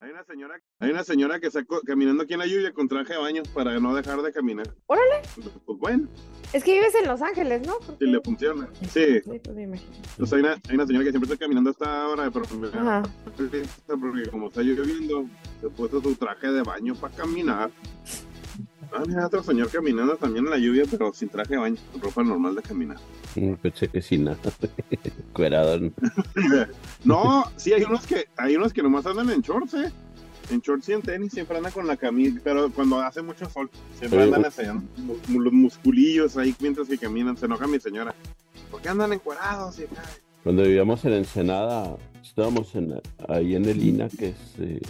hay una señora, hay una señora que está caminando aquí en la lluvia con traje de baño para no dejar de caminar. Órale. Pues bueno. Es que vives en Los Ángeles, ¿no? Si le funciona. Sí. sí pues Entonces hay una, hay una señora que siempre está caminando hasta ahora, pero Ajá. porque como está lloviendo, se puso su traje de baño para caminar. Ah, mira, otro señor caminando también en la lluvia, pero sin traje de baño, con ropa normal de caminar. Pensé que sin nada. No, sí, hay unos que hay unos que nomás andan en shorts, ¿eh? En shorts y en tenis siempre andan con la camisa, pero cuando hace mucho sol, siempre andan así, los musculillos ahí mientras que caminan. Se enoja mi señora. ¿Por qué andan encuerados? Y, cuando vivíamos en Ensenada, estábamos en, ahí en el INA, que es eh,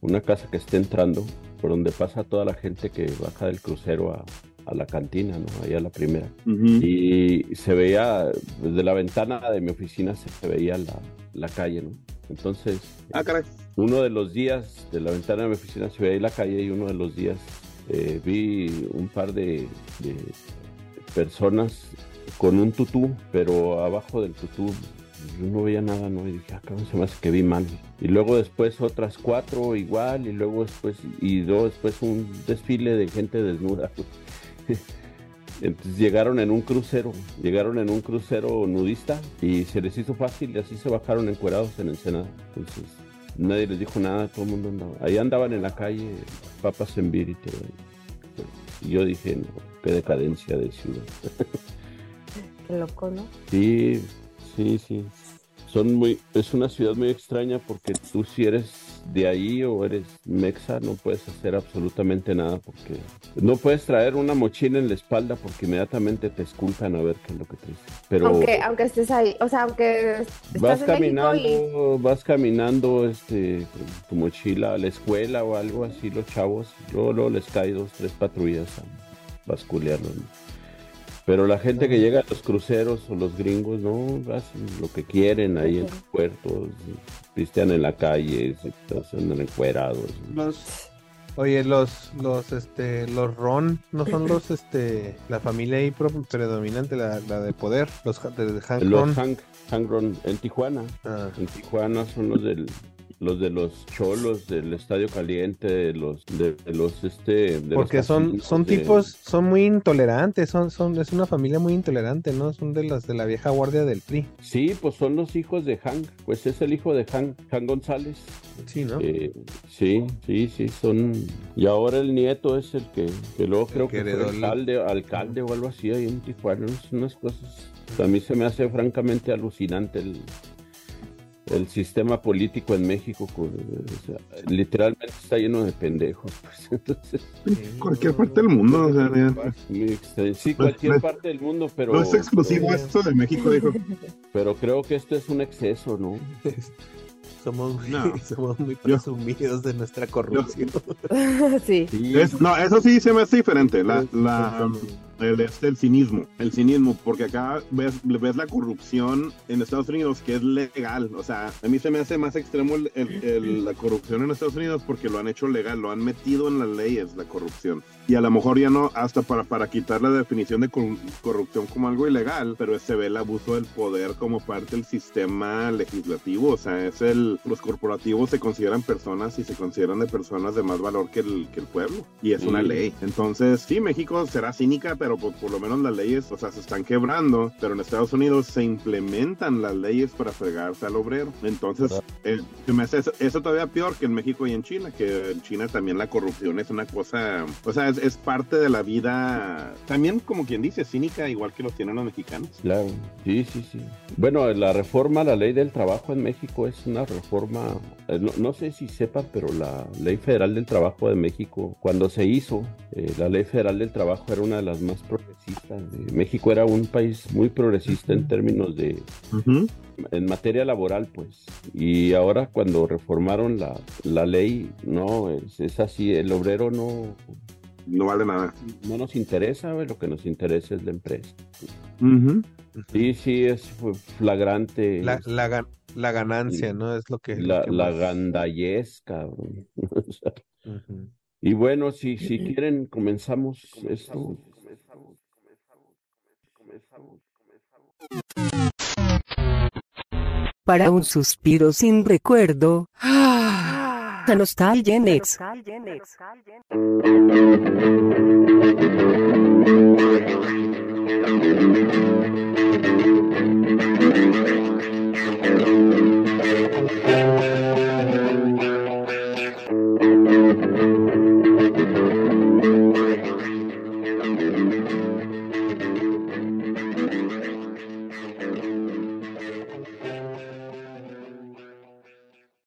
una casa que está entrando, por donde pasa toda la gente que baja del crucero a, a la cantina, ¿no? Ahí a la primera. Y se veía, desde la ventana de mi oficina se, veía la, la, calle, ¿no? Entonces, ah, caray. uno de los días de la ventana de mi oficina se veía la calle y uno de los días eh, vi un par de, de, personas con un tutú, pero abajo del tutú yo no veía nada, ¿no? Y dije, acá ah, se me hace que vi mal. Y luego después otras cuatro igual, y luego después, y luego después un desfile de gente desnuda. Entonces llegaron en un crucero, llegaron en un crucero nudista y se les hizo fácil y así se bajaron encuerados en el Senado. Entonces nadie les dijo nada, todo el mundo andaba. Ahí andaban en la calle, papas en vir y todo. Y yo dije, no, qué decadencia de ciudad. Qué loco, ¿no? Sí, sí, sí son muy, es una ciudad muy extraña porque tú si eres de ahí o eres mexa no puedes hacer absolutamente nada porque no puedes traer una mochila en la espalda porque inmediatamente te esculpan a ver qué es lo que te dice. Pero aunque, aunque estés ahí, o sea, aunque vas caminando, vas caminando este tu mochila a la escuela o algo así los chavos, luego, les cae dos, tres patrullas a basculearlos. Pero la gente que llega a los cruceros o los gringos, no, hacen lo que quieren ahí en los puertos, pistean en la calle, se andan encuerados. Los, oye, los, los, este, los Ron no son los, este, la familia ahí predominante, la, la de poder, los de Hank Los Hank, Ron en Tijuana. Ah. En Tijuana son los del los de los cholos del Estadio Caliente, de los de, los este porque son son tipos son muy intolerantes, son son es una familia muy intolerante, ¿no? Son de las de la vieja guardia del PRI. Sí, pues son los hijos de Hank, pues es el hijo de Hank, Hank González. Sí, ¿no? Eh, sí, sí, sí, son y ahora el nieto es el que, que luego creo que, fue alcalde, alcalde o algo así ahí en Tijuana, unas cosas a mí se me hace francamente alucinante el, el sistema político en México literalmente está lleno de pendejos. Pues, entonces, cualquier parte del mundo, o sea, sí, cualquier parte del mundo, pero no es exclusivo esto de México, dijo. Pero creo que esto es un exceso, ¿no? Somos, somos muy presumidos de nuestra corrupción. sí. no, eso sí se me hace diferente. La, la, el, el cinismo, el cinismo, porque acá ves, ves la corrupción en Estados Unidos que es legal, o sea, a mí se me hace más extremo el, la corrupción en Estados Unidos porque lo han hecho legal, lo han metido en las leyes la corrupción. Y a lo mejor ya no, hasta para, para quitar la definición de corrupción como algo ilegal, pero se ve el abuso del poder como parte del sistema legislativo, o sea, es el, los corporativos se consideran personas y se consideran de personas de más valor que el, que el pueblo, y es una ley. Entonces, sí, México será cínica, pero pero por, lo menos las leyes, o sea, se están quebrando, pero en Estados Unidos se implementan las leyes para fregarse al obrero. Entonces, eh, me hace eso, todavía peor que en México y en China, que en China también la corrupción es una cosa, o sea, es, parte de la vida, también como quien dice, cínica, igual que lo tienen los mexicanos. Claro, sí, sí, sí. Bueno, la reforma, la ley del trabajo en México es una reforma, eh, no, sé si sepan, pero la ley federal del trabajo de México, cuando se hizo, eh, la ley federal del trabajo era una de las más progresistas. México era un país muy progresista en términos de... En materia laboral, pues. Y ahora cuando reformaron la, la ley, no, es, así, el obrero no... No vale nada. No nos interesa, lo que nos interesa es la empresa. Sí, sí, es flagrante. La, la, ganancia, ¿no? Es lo que... La, la gandallesca. Y bueno, si, si quieren, comenzamos esto. Para un suspiro sin recuerdo. A Nostalgenex.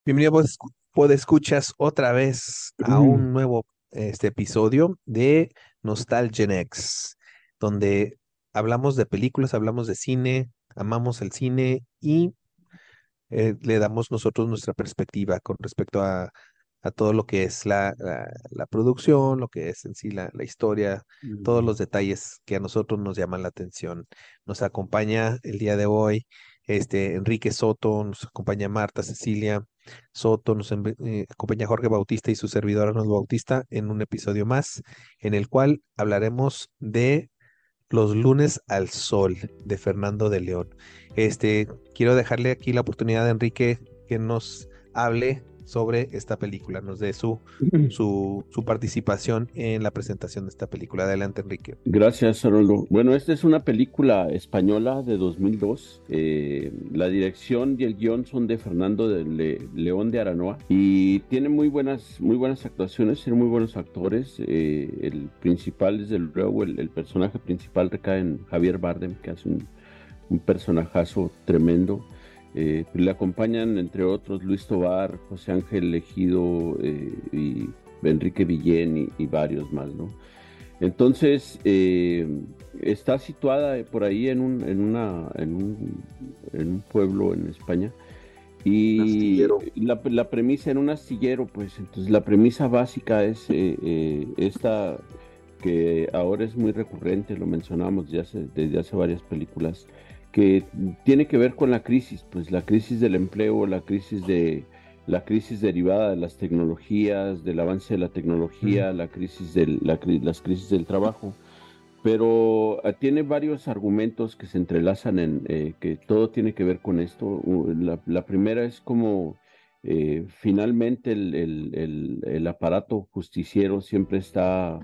Bienvenidos, escuchas otra vez a un nuevo este, episodio de Nostalgenex, donde hablamos de películas, hablamos de cine, amamos el cine y eh, le damos nosotros nuestra perspectiva con respecto a, a todo lo que es la, la, producción, lo que es en sí la, la historia, todos los detalles que a nosotros nos llaman la atención. Nos acompaña el día de hoy este, Enrique Soto, nos acompaña Marta Cecilia Soto, nos eh, acompaña Jorge Bautista y su servidora Nos Bautista en un episodio más, en el cual hablaremos de Los lunes al sol de Fernando de León. Este, quiero dejarle aquí la oportunidad a Enrique que nos hable sobre esta película, nos dé su, su, su, participación en la presentación de esta película. Adelante, Enrique. Gracias, Haroldo. Bueno, esta es una película española de 2002. Eh, la dirección y el guion son de Fernando de León de Aranoa y tiene muy buenas, muy buenas actuaciones, tiene muy buenos actores. Eh, el principal, desde luego, el, el, personaje principal recae en Javier Bardem, que hace un, un personajazo tremendo. Eh, le acompañan, entre otros, Luis Tobar, José Ángel Legido eh, y Enrique Villén y, varios más, ¿no? Entonces, eh, está situada por ahí en un, en una, en un, en un pueblo en España. Y la, la, premisa en un astillero, pues entonces la premisa básica es esta que ahora es muy recurrente, lo mencionamos ya desde hace varias películas, que tiene que ver con la crisis, pues la crisis del empleo, la crisis de la crisis derivada de las tecnologías, del avance de la tecnología, la crisis del, la, las crisis del trabajo, pero ah, tiene varios argumentos que se entrelazan en eh, que todo tiene que ver con esto. La, primera es como eh, finalmente el, el, el aparato justiciero siempre está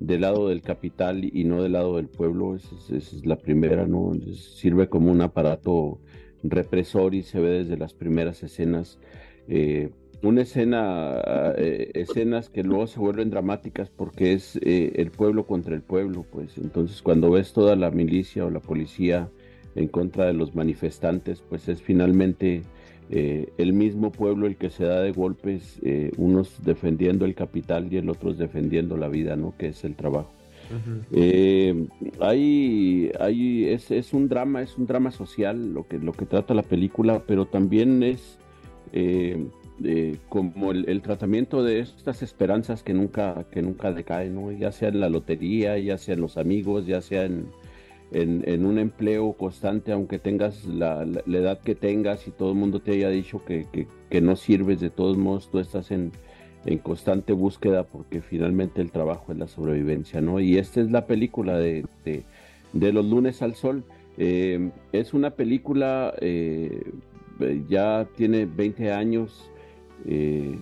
del lado del capital y no del lado del pueblo, esa es, la primera, ¿no? Sirve como un aparato represor y se ve desde las primeras escenas. Eh, una escena, eh, escenas que luego se vuelven dramáticas porque es eh, el pueblo contra el pueblo, pues entonces cuando ves toda la milicia o la policía en contra de los manifestantes, pues es finalmente eh, el mismo pueblo el que se da de golpes, eh, unos defendiendo el capital y el otro defendiendo la vida, ¿no? Que es el trabajo. Eh, hay, hay, es, es, un drama, es un drama social lo que, lo que trata la película, pero también es como el, tratamiento de estas esperanzas que nunca, que nunca decaen, ¿no? ya sea en la lotería, ya sea en los amigos, ya sea en, en, un empleo constante, aunque tengas la, edad que tengas y todo el mundo te haya dicho que, no sirves, de todos modos tú estás en, constante búsqueda porque finalmente el trabajo es la sobrevivencia, ¿no? Y esta es la película de, Los lunes al sol. Eh, es una película, eh, ya tiene 20 años. Eh,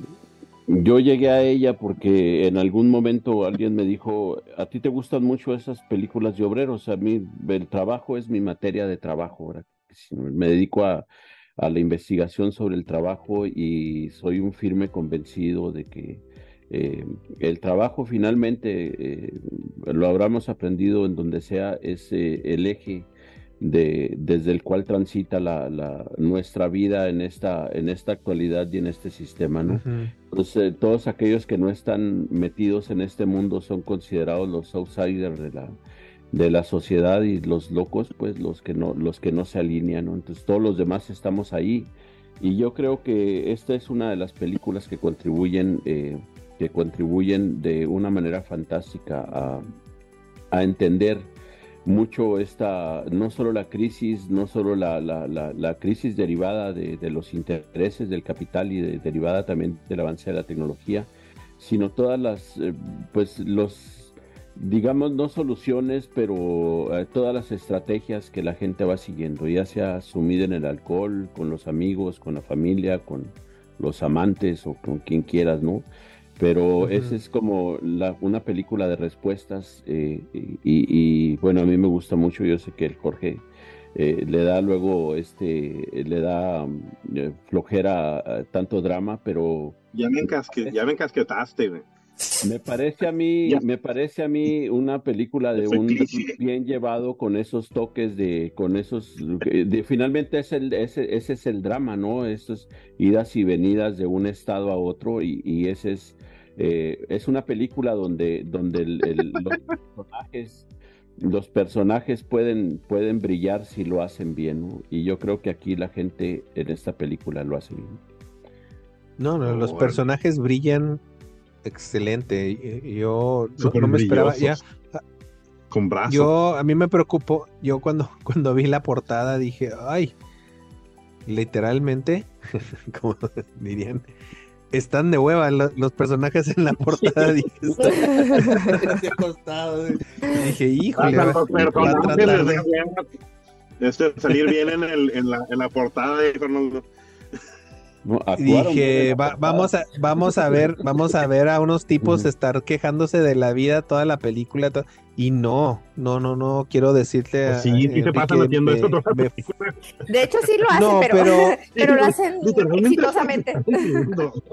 yo llegué a ella porque en algún momento alguien me dijo, a ti te gustan mucho esas películas de obreros, a mí el trabajo es mi materia de trabajo, ahora me dedico a, la investigación sobre el trabajo y soy un firme convencido de que eh, el trabajo finalmente, eh, lo habremos aprendido en donde sea, es eh, el eje de, desde el cual transita la, nuestra vida en esta, en esta actualidad y en este sistema, ¿no? Entonces, todos aquellos que no están metidos en este mundo son considerados los outsiders de la, de la sociedad y los locos, pues los que no, los que no se alinean, ¿no? Entonces, todos los demás estamos ahí. Y yo creo que esta es una de las películas que contribuyen, eh, que contribuyen de una manera fantástica a, a entender mucho esta, no solo la crisis, no solo la, la, la, crisis derivada de, de, los intereses del capital y derivada también del avance de la tecnología, sino todas las, eh, pues los, digamos, no soluciones, pero eh, todas las estrategias que la gente va siguiendo, ya sea sumida en el alcohol, con los amigos, con la familia, con, los amantes o con quien quieras, ¿no? Pero esa es como la, una película de respuestas eh, y, bueno, a mí me gusta mucho, yo sé que el Jorge eh, le da luego, este, le da mm, flojera tanto drama, pero... Ya me, encasque, ya me encasquetaste, güey. Me parece a mí, me parece a mí una película de un bien llevado con esos toques de, con esos, de, finalmente es el, ese, ese es el drama, ¿no? Esas idas y venidas de un estado a otro y, ese es, eh, es una película donde, donde los personajes, los personajes pueden, pueden brillar si lo hacen bien, ¿no? Y yo creo que aquí la gente en esta película lo hace bien. No, no, los personajes brillan excelente. Yo no, me esperaba ya. Con brazos. Yo, a mí me preocupó. Yo cuando, cuando vi la portada dije, ay, literalmente, como dirían, están de hueva los, personajes en la portada. dije, dije, híjole, Este salir bien en, el, en, la, en la portada de Fernando dije, vamos a, vamos a ver, vamos a ver a unos tipos estar quejándose de la vida toda la película y no, no, no, no quiero decirte. Pues sí, sí se pasan haciendo toda la De hecho sí lo hacen, pero, pero, lo hacen exitosamente.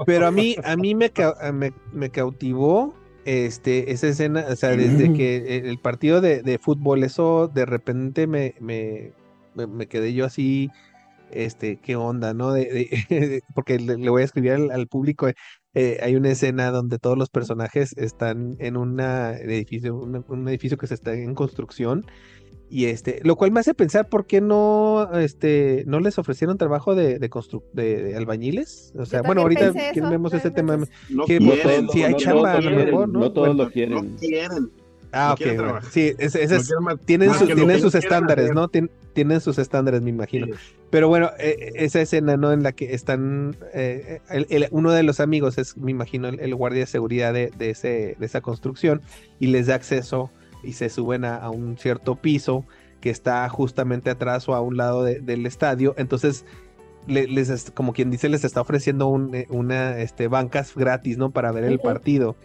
Pero a mí, a mí me, me, me cautivó este, esa escena, o sea, desde que el partido de, de fútbol, eso de repente me, me, me quedé yo así este, qué onda, ¿no? De, porque le, voy a escribir al, público, eh, hay una escena donde todos los personajes están en una edificio, un edificio que se está en construcción. Y este, lo cual me hace pensar por qué no, este, no les ofrecieron trabajo de, de, de, albañiles. O sea, bueno, ahorita vemos ese tema. No que, quieren, si hay chamba, a lo mejor, ¿no? No todos lo quieren. No quieren. Ah, ok. Sí, ese, tienen, tienen sus estándares, ¿no? tienen sus estándares, me imagino. Pero bueno, e, e, esa escena, ¿no? En la que están, eh, uno de los amigos es, me imagino, el, guardia de seguridad de, ese, de esa construcción y les da acceso y se suben a, un cierto piso que está justamente atrás o a un lado del estadio. Entonces, les, como quien dice, les está ofreciendo un, eh, una este, bancas gratis, ¿no? Para ver el partido.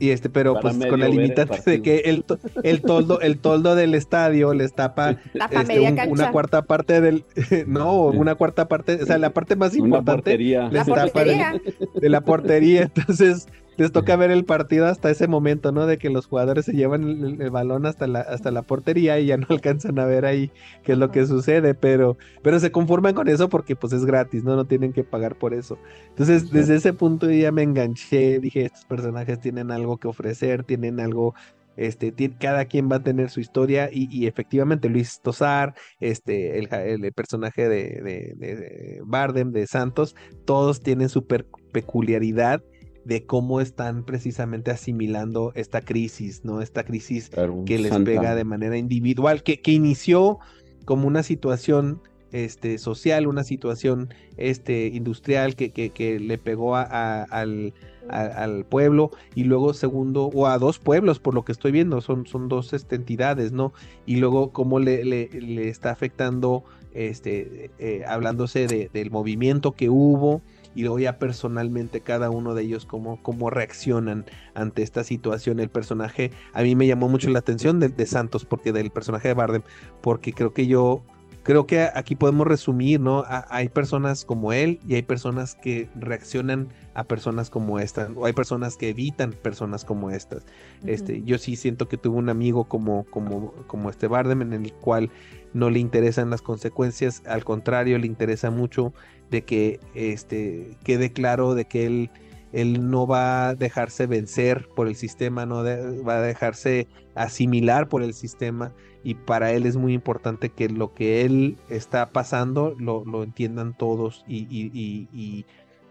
Y este, pero pues con la limitante de que el, el toldo, el toldo del estadio les tapa este, una cuarta parte del, no, una cuarta parte, o sea, la parte más importante les tapa de, la portería. Entonces, les toca ver el partido hasta ese momento, ¿no? De que los jugadores se llevan el, balón hasta la, hasta la portería y ya no alcanzan a ver ahí qué es lo que sucede, pero, pero se conforman con eso porque pues es gratis, ¿no? No tienen que pagar por eso. Entonces, desde ese punto ya me enganché, dije, estos personajes tienen algo que ofrecer, tienen algo este, cada quien va a tener su historia y, efectivamente Luis Tosar, este, el, personaje de, de, de, Bardem, de Santos, todos tienen su peculiaridad de cómo están precisamente asimilando esta crisis, ¿no? Esta crisis que les pega de manera individual, que, que inició como una situación este, social, una situación este, industrial que, que, le pegó a, al, al, pueblo y luego segundo, o a dos pueblos, por lo que estoy viendo, son, son dos este, entidades, ¿no? Y luego cómo le, le, está afectando, este, eh, hablándose de, del movimiento que hubo, y luego ya personalmente cada uno de ellos cómo, cómo reaccionan ante esta situación. El personaje, a mí me llamó mucho la atención de, Santos, porque del personaje de Bardem, porque creo que yo creo que aquí podemos resumir, ¿no? hay personas como él y hay personas que reaccionan a personas como estas, o hay personas que evitan personas como estas. Este, yo sí siento que tuve un amigo como, como, como este Bardem en el cual no le interesan las consecuencias, al contrario, le interesa mucho de que este, quede claro de que él, él no va a dejarse vencer por el sistema, no va a dejarse asimilar por el sistema y para él es muy importante que lo que él está pasando lo, lo entiendan todos y, y, y,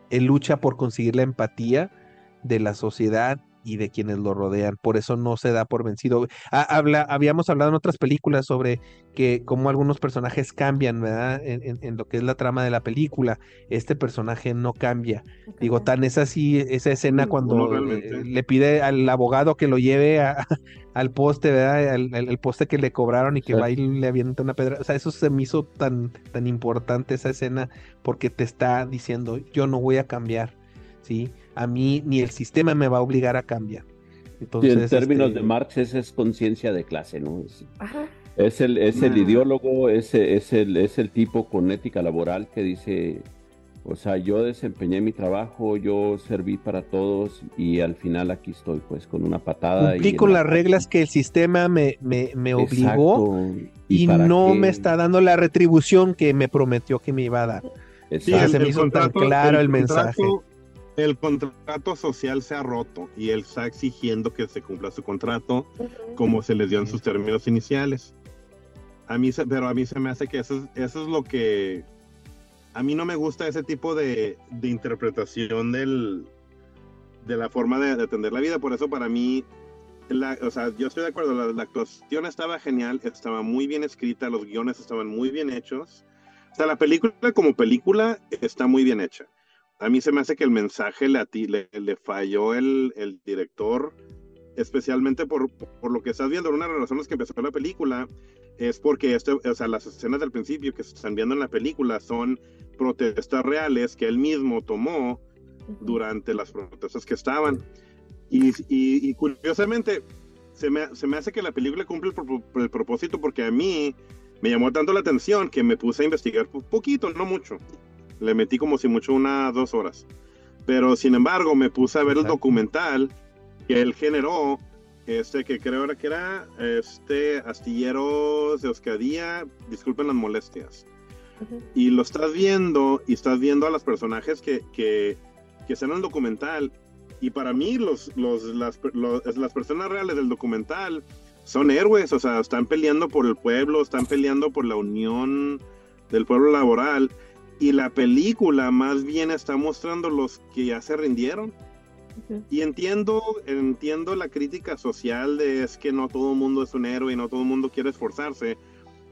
él lucha por conseguir la empatía de la sociedad y de quienes lo rodean. Por eso no se da por vencido. habla, habíamos hablado en otras películas sobre que cómo algunos personajes cambian, ¿verdad? En, lo que es la trama de la película. Este personaje no cambia. Digo, tan es así esa escena cuando le pide al abogado que lo lleve al poste, ¿verdad? Al, poste que le cobraron y que va y le avienta una pedra. O sea, eso se me hizo tan, tan importante esa escena porque te está diciendo, yo no voy a cambiar, ¿sí? A mí ni el sistema me va a obligar a cambiar. Entonces, en términos este de Marx, esa es conciencia de clase, ¿no? Es, el, es el ideólogo, es, es, el, es el tipo con ética laboral que dice, o sea, yo desempeñé mi trabajo, yo serví para todos y al final aquí estoy, pues, con una patada. Cumplí con las reglas que el sistema me, me, me obligó y, no me está dando la retribución que me prometió que me iba a dar. Sí, el, se me hizo tan claro el, mensaje el contrato social se ha roto y él está exigiendo que se cumpla su contrato como se le dio en sus términos iniciales. A mí, pero a mí se me hace que eso, es lo que... A mí no me gusta ese tipo de, interpretación del, de la forma de, atender la vida. Por eso para mí, la, o sea, yo estoy de acuerdo, la, la, actuación estaba genial, estaba muy bien escrita, los guiones estaban muy bien hechos. O sea, la película como película está muy bien hecha a mí se me hace que el mensaje le, le, le falló el, el, director, especialmente por, por, lo que estás viendo. Una de las razones que empezó la película es porque este, o sea, las escenas del principio que se están viendo en la película son protestas reales que él mismo tomó durante las protestas que estaban. Y, y, curiosamente, se me, se me, hace que la película cumple el, el, propósito porque a mí me llamó tanto la atención que me puse a investigar un poquito, no mucho le metí como si mucho unas dos horas. Pero sin embargo, me puse a ver el documental que él generó, este que creo que era este Astilleros de Euskadía, disculpen las molestias. Y lo estás viendo y estás viendo a los personajes que, que, que están en el documental. Y para mí, los, los, las, las personas reales del documental son héroes, o sea, están peleando por el pueblo, están peleando por la unión del pueblo laboral y la película más bien está mostrando los que ya se rindieron. Y entiendo, entiendo la crítica social de es que no todo el mundo es un héroe y no todo el mundo quiere esforzarse.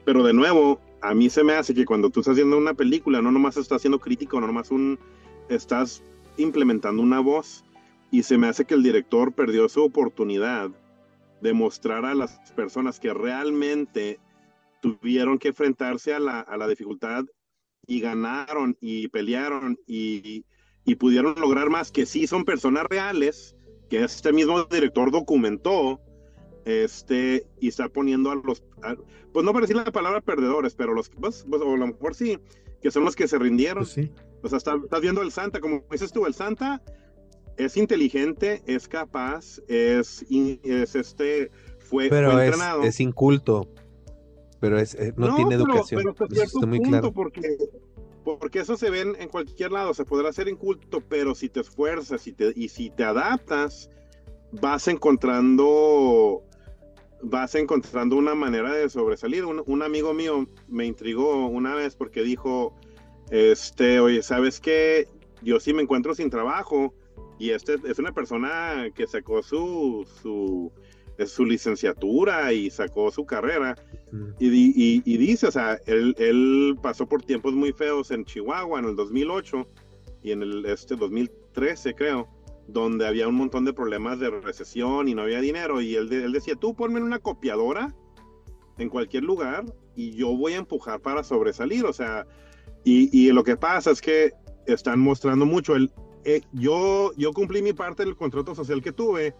Pero de nuevo, a mí se me hace que cuando tú estás haciendo una película, no nomás estás haciendo crítico, no nomás un, estás implementando una voz. Y se me hace que el director perdió su oportunidad de mostrar a las personas que realmente tuvieron que enfrentarse a la, a la dificultad y ganaron y pelearon y, y, pudieron lograr más, que sí son personas reales, que este mismo director documentó, este, y está poniendo a los, pues no para decir la palabra perdedores, pero los, pues, pues, o a lo mejor sí, que son los que se rindieron. Pues sí. O sea, estás viendo el Santa, como dices tú, el Santa es inteligente, es capaz, es, es este, fue, pero entrenado. Es, es inculto pero es, eh, no, tiene educación. Pero, muy claro. porque, porque eso se ve en, cualquier lado, se podrá hacer inculto, pero si te esfuerzas y, te, y si te adaptas, vas encontrando vas encontrando una manera de sobresalir. Un, amigo mío me intrigó una vez porque dijo, este, oye, ¿sabes qué? Yo sí me encuentro sin trabajo y este es una persona que sacó su, su su licenciatura y sacó su carrera. Y, y, dice, o sea, él, él, pasó por tiempos muy feos en Chihuahua en el 2008 y en el este 2013, creo, donde había un montón de problemas de recesión y no había dinero. Y él, él decía, tú ponme en una copiadora en cualquier lugar y yo voy a empujar para sobresalir. O sea, y, y lo que pasa es que están mostrando mucho. El, eh, yo, yo cumplí mi parte del contrato social que tuve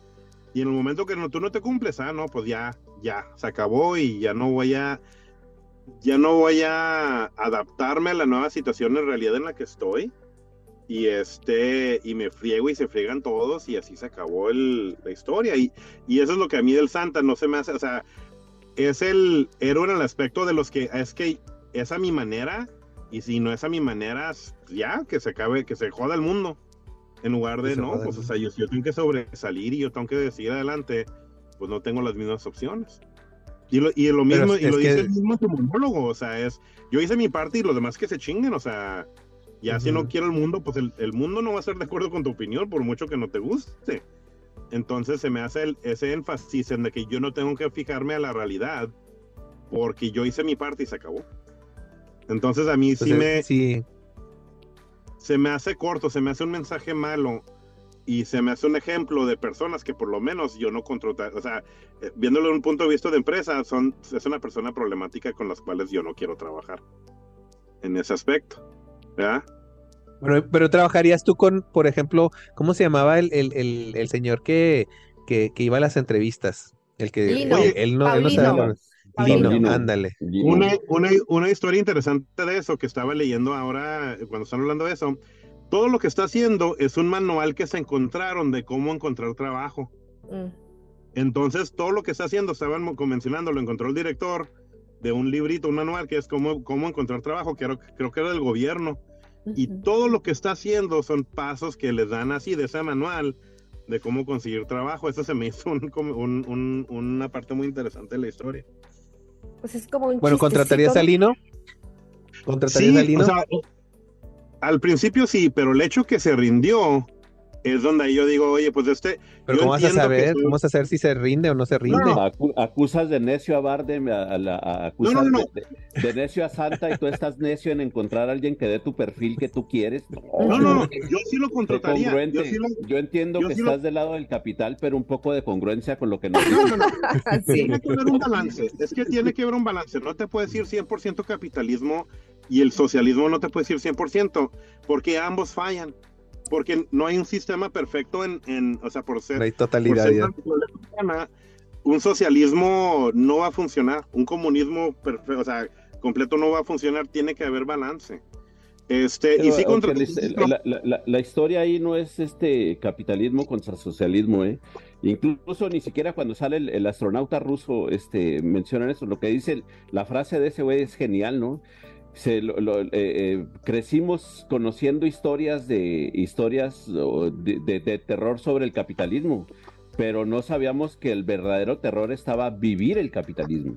y en el momento que no, tú no te cumples, ah, no, pues ya, ya, se acabó y ya no voy a, ya no voy a adaptarme a la nueva situación en realidad en la que estoy. Y este, y me friego y se friegan todos y así se acabó el, la historia. Y, y eso es lo que a mí del Santa no se me hace, o sea, es el héroe en el aspecto de los que es que es a mi manera y si no es a mi manera, ya, que se acabe, que se joda el mundo. En lugar de, no, pues, o sea, yo, yo tengo que sobresalir y yo tengo que seguir adelante, pues no tengo las mismas opciones. Y lo, y lo mismo, y lo dice el mismo tu monólogo, o sea, es, yo hice mi parte y los demás que se chinguen, o sea, ya si no quiero el mundo, pues el, el, mundo no va a estar de acuerdo con tu opinión, por mucho que no te guste. Entonces se me hace ese énfasis en de que yo no tengo que fijarme a la realidad porque yo hice mi parte y se acabó. Entonces a mí sí me... Sí. Se me hace corto, se me hace un mensaje malo y se me hace un ejemplo de personas que por lo menos yo no controlo, o sea, eh, viéndolo desde un punto de vista de empresa, son, es una persona problemática con las cuales yo no quiero trabajar en ese aspecto, ¿verdad? Pero, pero trabajarías tú con, por ejemplo, ¿cómo se llamaba el, el, el, el señor que, que, que, iba a las entrevistas? El que Lino. él no, él no ándale. Una, una, una, historia interesante de eso que estaba leyendo ahora cuando están hablando de eso. Todo lo que está haciendo es un manual que se encontraron de cómo encontrar trabajo. Mm. Entonces, todo lo que está haciendo, estaban convencionando, lo encontró el director de un librito, un manual que es cómo, cómo encontrar trabajo, que creo que era del gobierno. Y todo lo que está haciendo son pasos que le dan así de ese manual de cómo conseguir trabajo. Eso se me hizo un, un, una parte muy interesante de la historia. Pues es como un Bueno, ¿contratarías a Lino? ¿Contratarías a Lino? al principio sí, pero el hecho que se rindió es donde yo digo, oye, pues este. Pero ¿cómo vas a saber? ¿Cómo vas a saber si se rinde o no se rinde? acusas de necio a Bardem, a, acusas de, necio a Santa y tú estás necio en encontrar a alguien que dé tu perfil que tú quieres. No, no, yo sí lo contrataría. Yo, entiendo que estás del lado del capital, pero un poco de congruencia con lo que nos No, no, no. Tiene que haber un balance. Es que tiene que haber un balance. No te puedes decir 100% capitalismo y el socialismo no te puede decir 100%, porque ambos fallan porque no hay un sistema perfecto en, en o sea, por ser... hay totalidad. un socialismo no va a funcionar, un comunismo perfecto, o sea, completo no va a funcionar, tiene que haber balance. Este, y sí contra... la, historia ahí no es este capitalismo contra socialismo, ¿eh? Incluso ni siquiera cuando sale el, astronauta ruso, este, mencionan eso, lo que dice, la frase de ese güey es genial, ¿no? Se, lo, eh, eh, crecimos conociendo historias de historias de, terror sobre el capitalismo, pero no sabíamos que el verdadero terror estaba vivir el capitalismo.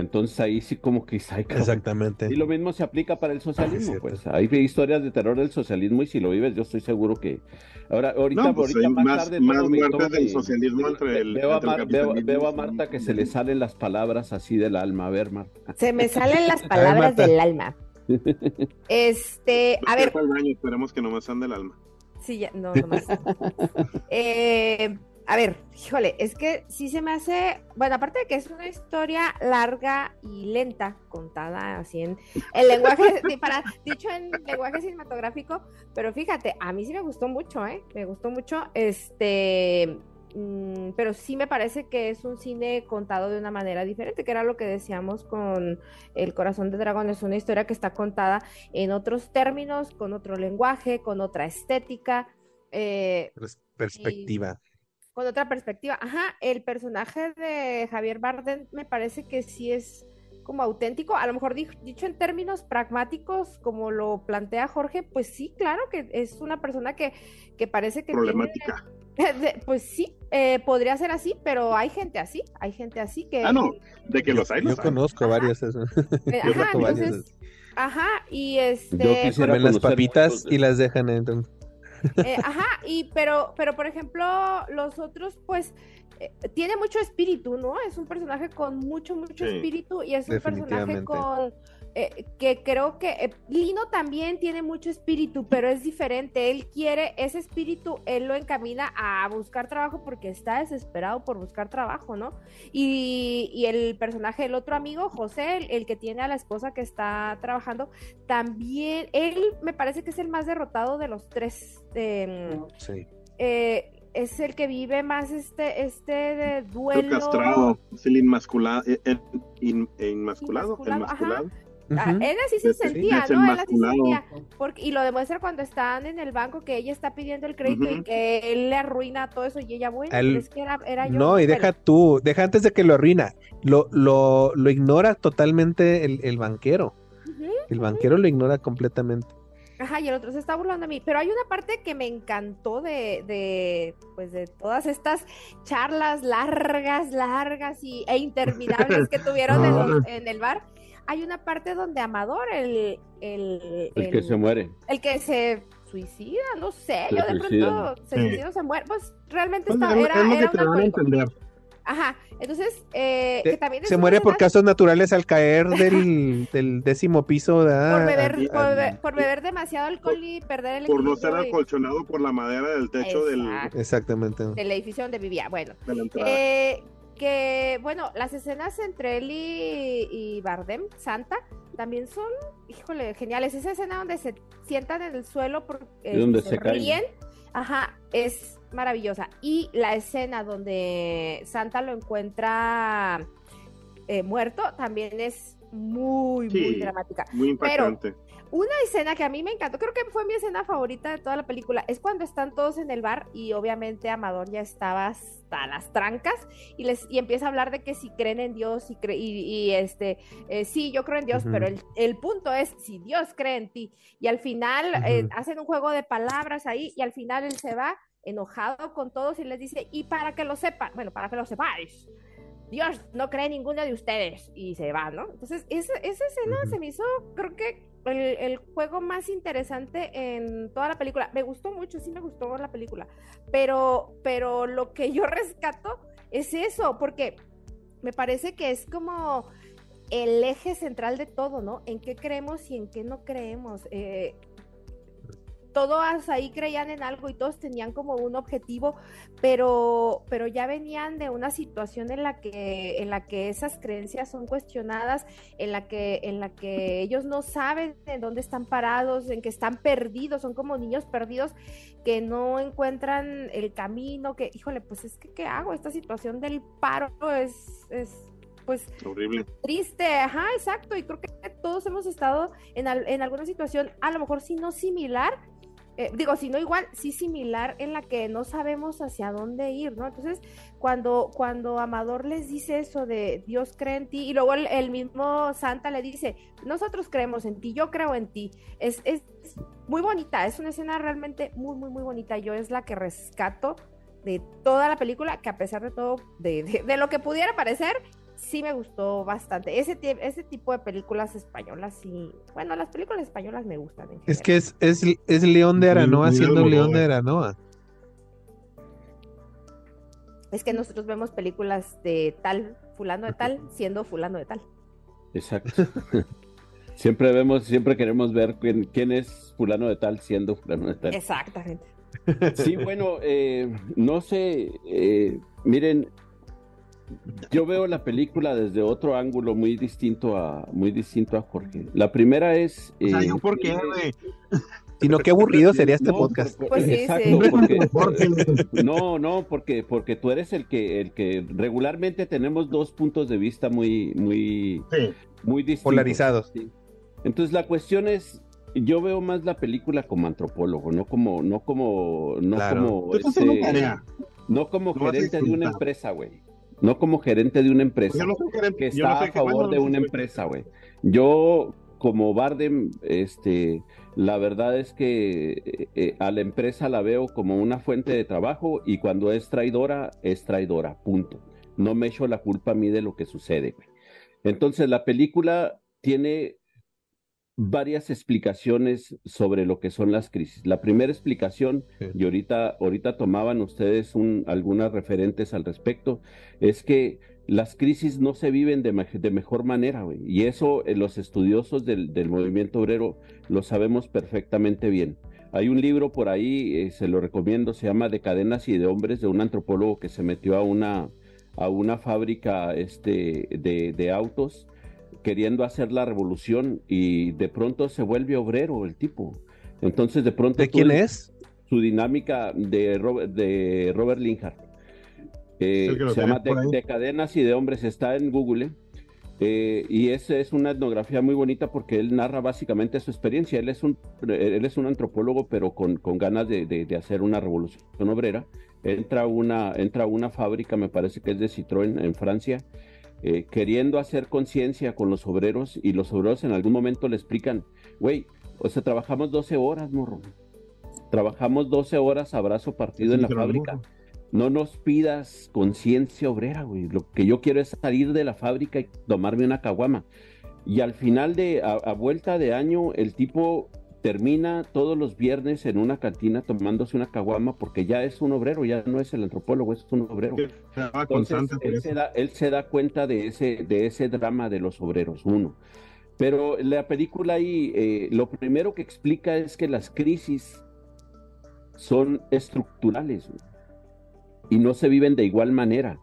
Entonces ahí sí como que Exactamente. Y lo mismo se aplica para el socialismo, pues. Hay historias de terror del socialismo y si lo vives yo estoy seguro que ahora ahorita, pues, ahorita más, tarde más muertes del socialismo entre el, veo, a Marta que se le salen las palabras así del alma. A ver, Marta. Se me salen las palabras del alma. Este, a ver. esperemos que no me sean del alma. Sí, ya, no, no más. eh, a ver, híjole, es que sí se me hace, bueno, aparte de que es una historia larga y lenta, contada así en el lenguaje, para, dicho en lenguaje cinematográfico, pero fíjate, a mí sí me gustó mucho, ¿eh? Me gustó mucho, este, mm, pero sí me parece que es un cine contado de una manera diferente, que era lo que decíamos con El corazón de dragón, es una historia que está contada en otros términos, con otro lenguaje, con otra estética. Eh, perspectiva con otra perspectiva. Ajá, el personaje de Javier Bardem me parece que sí es como auténtico, a lo mejor dicho en términos pragmáticos, como lo plantea Jorge, pues sí, claro que es una persona que, que parece que... Problemática. pues sí, eh, podría ser así, pero hay gente así, hay gente así que... Ah, no, de que los hay. Yo, conozco varias. Eh, ajá, entonces, ajá, y este... Yo las papitas y las dejan dentro. Eh, ajá, y pero, pero por ejemplo, los otros, pues, eh, tiene mucho espíritu, ¿no? Es un personaje con mucho, mucho espíritu y es un personaje con eh, que creo que eh, Lino también tiene mucho espíritu, pero es diferente. Él quiere ese espíritu, él lo encamina a buscar trabajo porque está desesperado por buscar trabajo, ¿no? Y, el personaje, el otro amigo, José, el, que tiene a la esposa que está trabajando, también, él me parece que es el más derrotado de los tres. Em, sí. Eh, es el que vive más este, este de duelo. castrado, es el inmasculado, inmasculado, Ah, él así se sentía, ¿no? Él así se sentía. Porque, y lo demuestra cuando están en el banco que ella está pidiendo el crédito y que él le arruina todo eso y ella, bueno, es que era, era yo. No, y deja tú, deja antes de que lo arruina. Lo, lo, lo ignora totalmente el, el banquero. el banquero lo ignora completamente. Ajá, y el otro se está burlando a mí. Pero hay una parte que me encantó de, de pues de todas estas charlas largas, largas y, e interminables que tuvieron en, en el bar hay una parte donde Amador, el... El, el, que se muere. El que se suicida, no sé, yo de pronto se suicida, se muere, pues realmente pues, está, era, era, era entender. Ajá, entonces, eh, que también se muere por casos naturales al caer del, del décimo piso. de Por, beber, por, beber, demasiado alcohol y perder el Por no ser acolchonado por la madera del techo del... Exactamente. Del edificio donde vivía. Bueno, eh, que, bueno, las escenas entre él y, Bardem, Santa, también son, híjole, geniales. Esa escena donde se sientan en el suelo porque donde se, ríen, ajá, es maravillosa. Y la escena donde Santa lo encuentra eh, muerto también es muy, muy dramática. Muy impactante. Una escena que a mí me encantó, creo que fue mi escena favorita de toda la película, es cuando están todos en el bar y obviamente Amador ya estaba hasta las trancas y les y empieza a hablar de que si creen en Dios y, y, este, eh, sí, yo creo en Dios, pero el, punto es si Dios cree en ti. Y al final eh, hacen un juego de palabras ahí y al final él se va enojado con todos y les dice, y para que lo sepan, bueno, para que lo sepáis, Dios no cree en ninguno de ustedes y se va, ¿no? Entonces, esa, esa escena se me hizo, creo que el, juego más interesante en toda la película. Me gustó mucho, sí me gustó la película, pero, pero lo que yo rescato es eso, porque me parece que es como el eje central de todo, ¿no? En qué creemos y en qué no creemos. Eh, todos ahí creían en algo y todos tenían como un objetivo, pero, pero ya venían de una situación en la que, en la que esas creencias son cuestionadas, en la que, en la que ellos no saben en dónde están parados, en que están perdidos, son como niños perdidos que no encuentran el camino, que, híjole, pues es que, ¿qué hago? Esta situación del paro es, es pues horrible. Triste, ajá, exacto, y creo que todos hemos estado en, en alguna situación, a lo mejor sí no similar, eh, digo, si no igual, sí similar en la que no sabemos hacia dónde ir, ¿no? Entonces, cuando, cuando Amador les dice eso de Dios cree en ti, y luego el, mismo Santa le dice, nosotros creemos en ti, yo creo en ti, es, es muy bonita, es una escena realmente muy, muy, muy bonita, yo es la que rescato de toda la película, que a pesar de todo, de, de lo que pudiera parecer, sí me gustó bastante. Ese, ese tipo de películas españolas y bueno, las películas españolas me gustan. es que es, es, es, León de Aranoa siendo León de Aranoa. Es que nosotros vemos películas de tal, fulano de tal, siendo fulano de tal. Exacto. siempre vemos, siempre queremos ver quién, es fulano de tal siendo fulano de tal. Exactamente. Sí, bueno, eh, no sé, eh, miren, yo veo la película desde otro ángulo muy distinto a muy distinto a Jorge. La primera es. Eh, ¿por qué, Sino qué aburrido sería este podcast. pues sí, exacto, no, no, porque, porque tú eres el que, el que regularmente tenemos dos puntos de vista muy, muy, muy distintos. Polarizados. Entonces la cuestión es, yo veo más la película como antropólogo, no como, no como, no como, este, no como gerente de una empresa, güey no como gerente de una empresa que está a favor de una empresa, güey. Yo como Bardem, este, la verdad es que eh, eh, a la empresa la veo como una fuente de trabajo y cuando es traidora, es traidora, punto. No me echo la culpa a mí de lo que sucede. Güey. Entonces la película tiene varias explicaciones sobre lo que son las crisis. La primera explicación, y ahorita, ahorita tomaban ustedes un, algunas referentes al respecto, es que las crisis no se viven de, de mejor manera, y eso eh, los estudiosos del, del, movimiento obrero lo sabemos perfectamente bien. Hay un libro por ahí, eh, se lo recomiendo, se llama De cadenas y de hombres, de un antropólogo que se metió a una, a una fábrica este, de, de autos queriendo hacer la revolución y de pronto se vuelve obrero el tipo. Entonces de pronto... ¿De quién es? Su dinámica de Robert, de Robert Linhart. Eh, se llama de, cadenas y de hombres, está en Google. Eh, y esa es una etnografía muy bonita porque él narra básicamente su experiencia. Él es un, él es un antropólogo, pero con, con ganas de, de, hacer una revolución obrera. Entra una, entra a una fábrica, me parece que es de Citroën en Francia, eh, queriendo hacer conciencia con los obreros y los obreros en algún momento le explican, güey, o sea, trabajamos 12 horas, morro. Trabajamos 12 horas a brazo partido en la fábrica. No nos pidas conciencia obrera, güey. Lo que yo quiero es salir de la fábrica y tomarme una caguama. Y al final de, a, vuelta de año, el tipo termina todos los viernes en una cantina tomándose una caguama porque ya es un obrero, ya no es el antropólogo, es un obrero. Entonces, él, se da, él se da cuenta de ese, de ese drama de los obreros, uno. Pero la película ahí, eh, lo primero que explica es que las crisis son estructurales y no se viven de igual manera.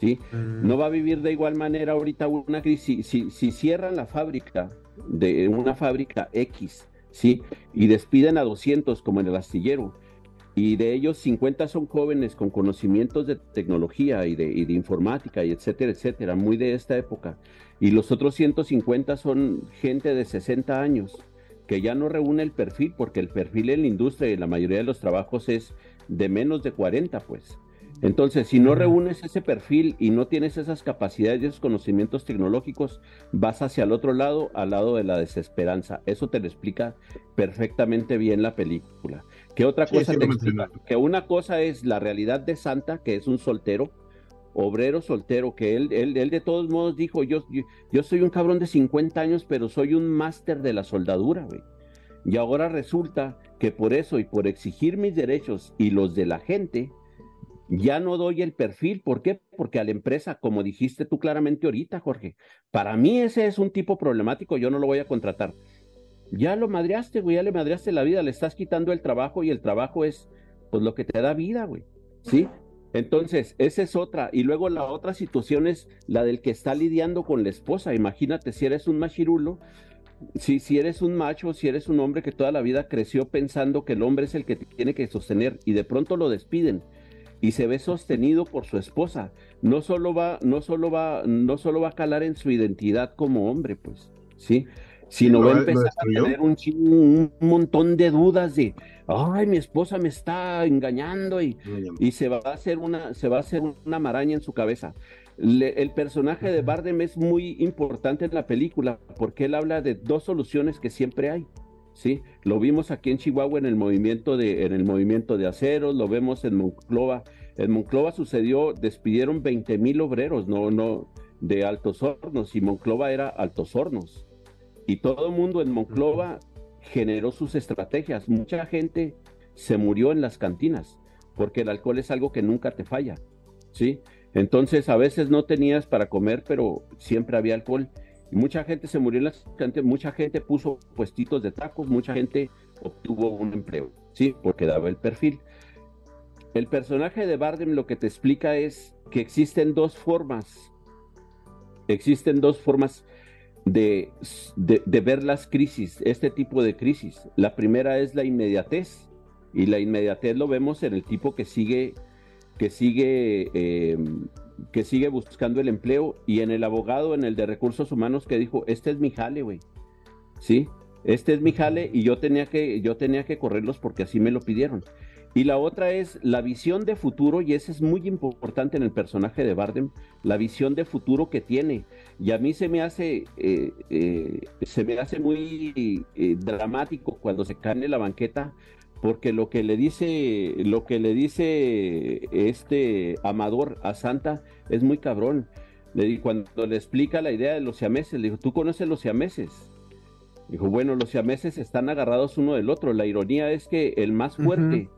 ¿sí? Mm. No va a vivir de igual manera ahorita una crisis. Si, si, cierran la fábrica de una fábrica X, ¿sí? Y despiden a 200 como en el astillero, y de ellos 50 son jóvenes con conocimientos de tecnología y de, informática y etcétera, etcétera, muy de esta época. Y los otros 150 son gente de 60 años que ya no reúne el perfil porque el perfil en la industria y la mayoría de los trabajos es de menos de 40, pues. Entonces, si no reúnes ese perfil y no tienes esas capacidades y esos conocimientos tecnológicos, vas hacia el otro lado, al lado de la desesperanza. Eso te lo explica perfectamente bien la película. ¿Qué otra cosa te explica? Que una cosa es la realidad de Santa, que es un soltero, obrero soltero, que él, él, él de todos modos dijo, yo, yo, soy un cabrón de 50 años, pero soy un máster de la soldadura, güey. Y ahora resulta que por eso y por exigir mis derechos y los de la gente, ya no doy el perfil. ¿Por qué? Porque a la empresa, como dijiste tú claramente ahorita, Jorge, para mí ese es un tipo problemático, yo no lo voy a contratar. Ya lo madreaste, güey, ya le madreaste la vida, le estás quitando el trabajo y el trabajo es pues lo que te da vida, güey. ¿Sí? Entonces, esa es otra. Y luego la otra situación es la del que está lidiando con la esposa. Imagínate si eres un machirulo, si, si eres un macho, si eres un hombre que toda la vida creció pensando que el hombre es el que te tiene que sostener y de pronto lo despiden y se ve sostenido por su esposa. No solo va, no solo va, no solo va a calar en su identidad como hombre, pues, ¿sí? Sino va a empezar a tener un, un, montón de dudas de, ay, mi esposa me está engañando y, y se va a hacer una, se va a hacer una maraña en su cabeza. el personaje de Bardem es muy importante en la película porque él habla de dos soluciones que siempre hay. ¿Sí? Lo vimos aquí en Chihuahua en el movimiento de, en el movimiento de aceros, lo vemos en Monclova. En Monclova sucedió, despidieron 20 mil obreros, no, no, de Altos Hornos, y Monclova era Altos Hornos. Y todo el mundo en Monclova generó sus estrategias. Mucha gente se murió en las cantinas, porque el alcohol es algo que nunca te falla, ¿sí? Entonces a veces no tenías para comer, pero siempre había alcohol mucha gente se murió en las mucha gente puso puestitos de tacos, mucha gente obtuvo un empleo, ¿sí? Porque daba el perfil. El personaje de Bardem lo que te explica es que existen dos formas, existen dos formas de, de, ver las crisis, este tipo de crisis. La primera es la inmediatez, y la inmediatez lo vemos en el tipo que sigue, que sigue eh, que sigue buscando el empleo y en el abogado, en el de recursos humanos que dijo, este es mi jale, güey. ¿Sí? Este es mi jale y yo tenía que yo tenía que correrlos porque así me lo pidieron. Y la otra es la visión de futuro, y ese es muy importante en el personaje de Bardem, la visión de futuro que tiene. Y a mí se me hace, eh, eh, se me hace muy eh, dramático cuando se cae en la banqueta porque lo que le dice, lo que le dice este Amador a Santa es muy cabrón. Le, cuando le explica la idea de los siameses, le dijo, ¿tú conoces los siameses? Dijo, bueno, los siameses están agarrados uno del otro. La ironía es que el más fuerte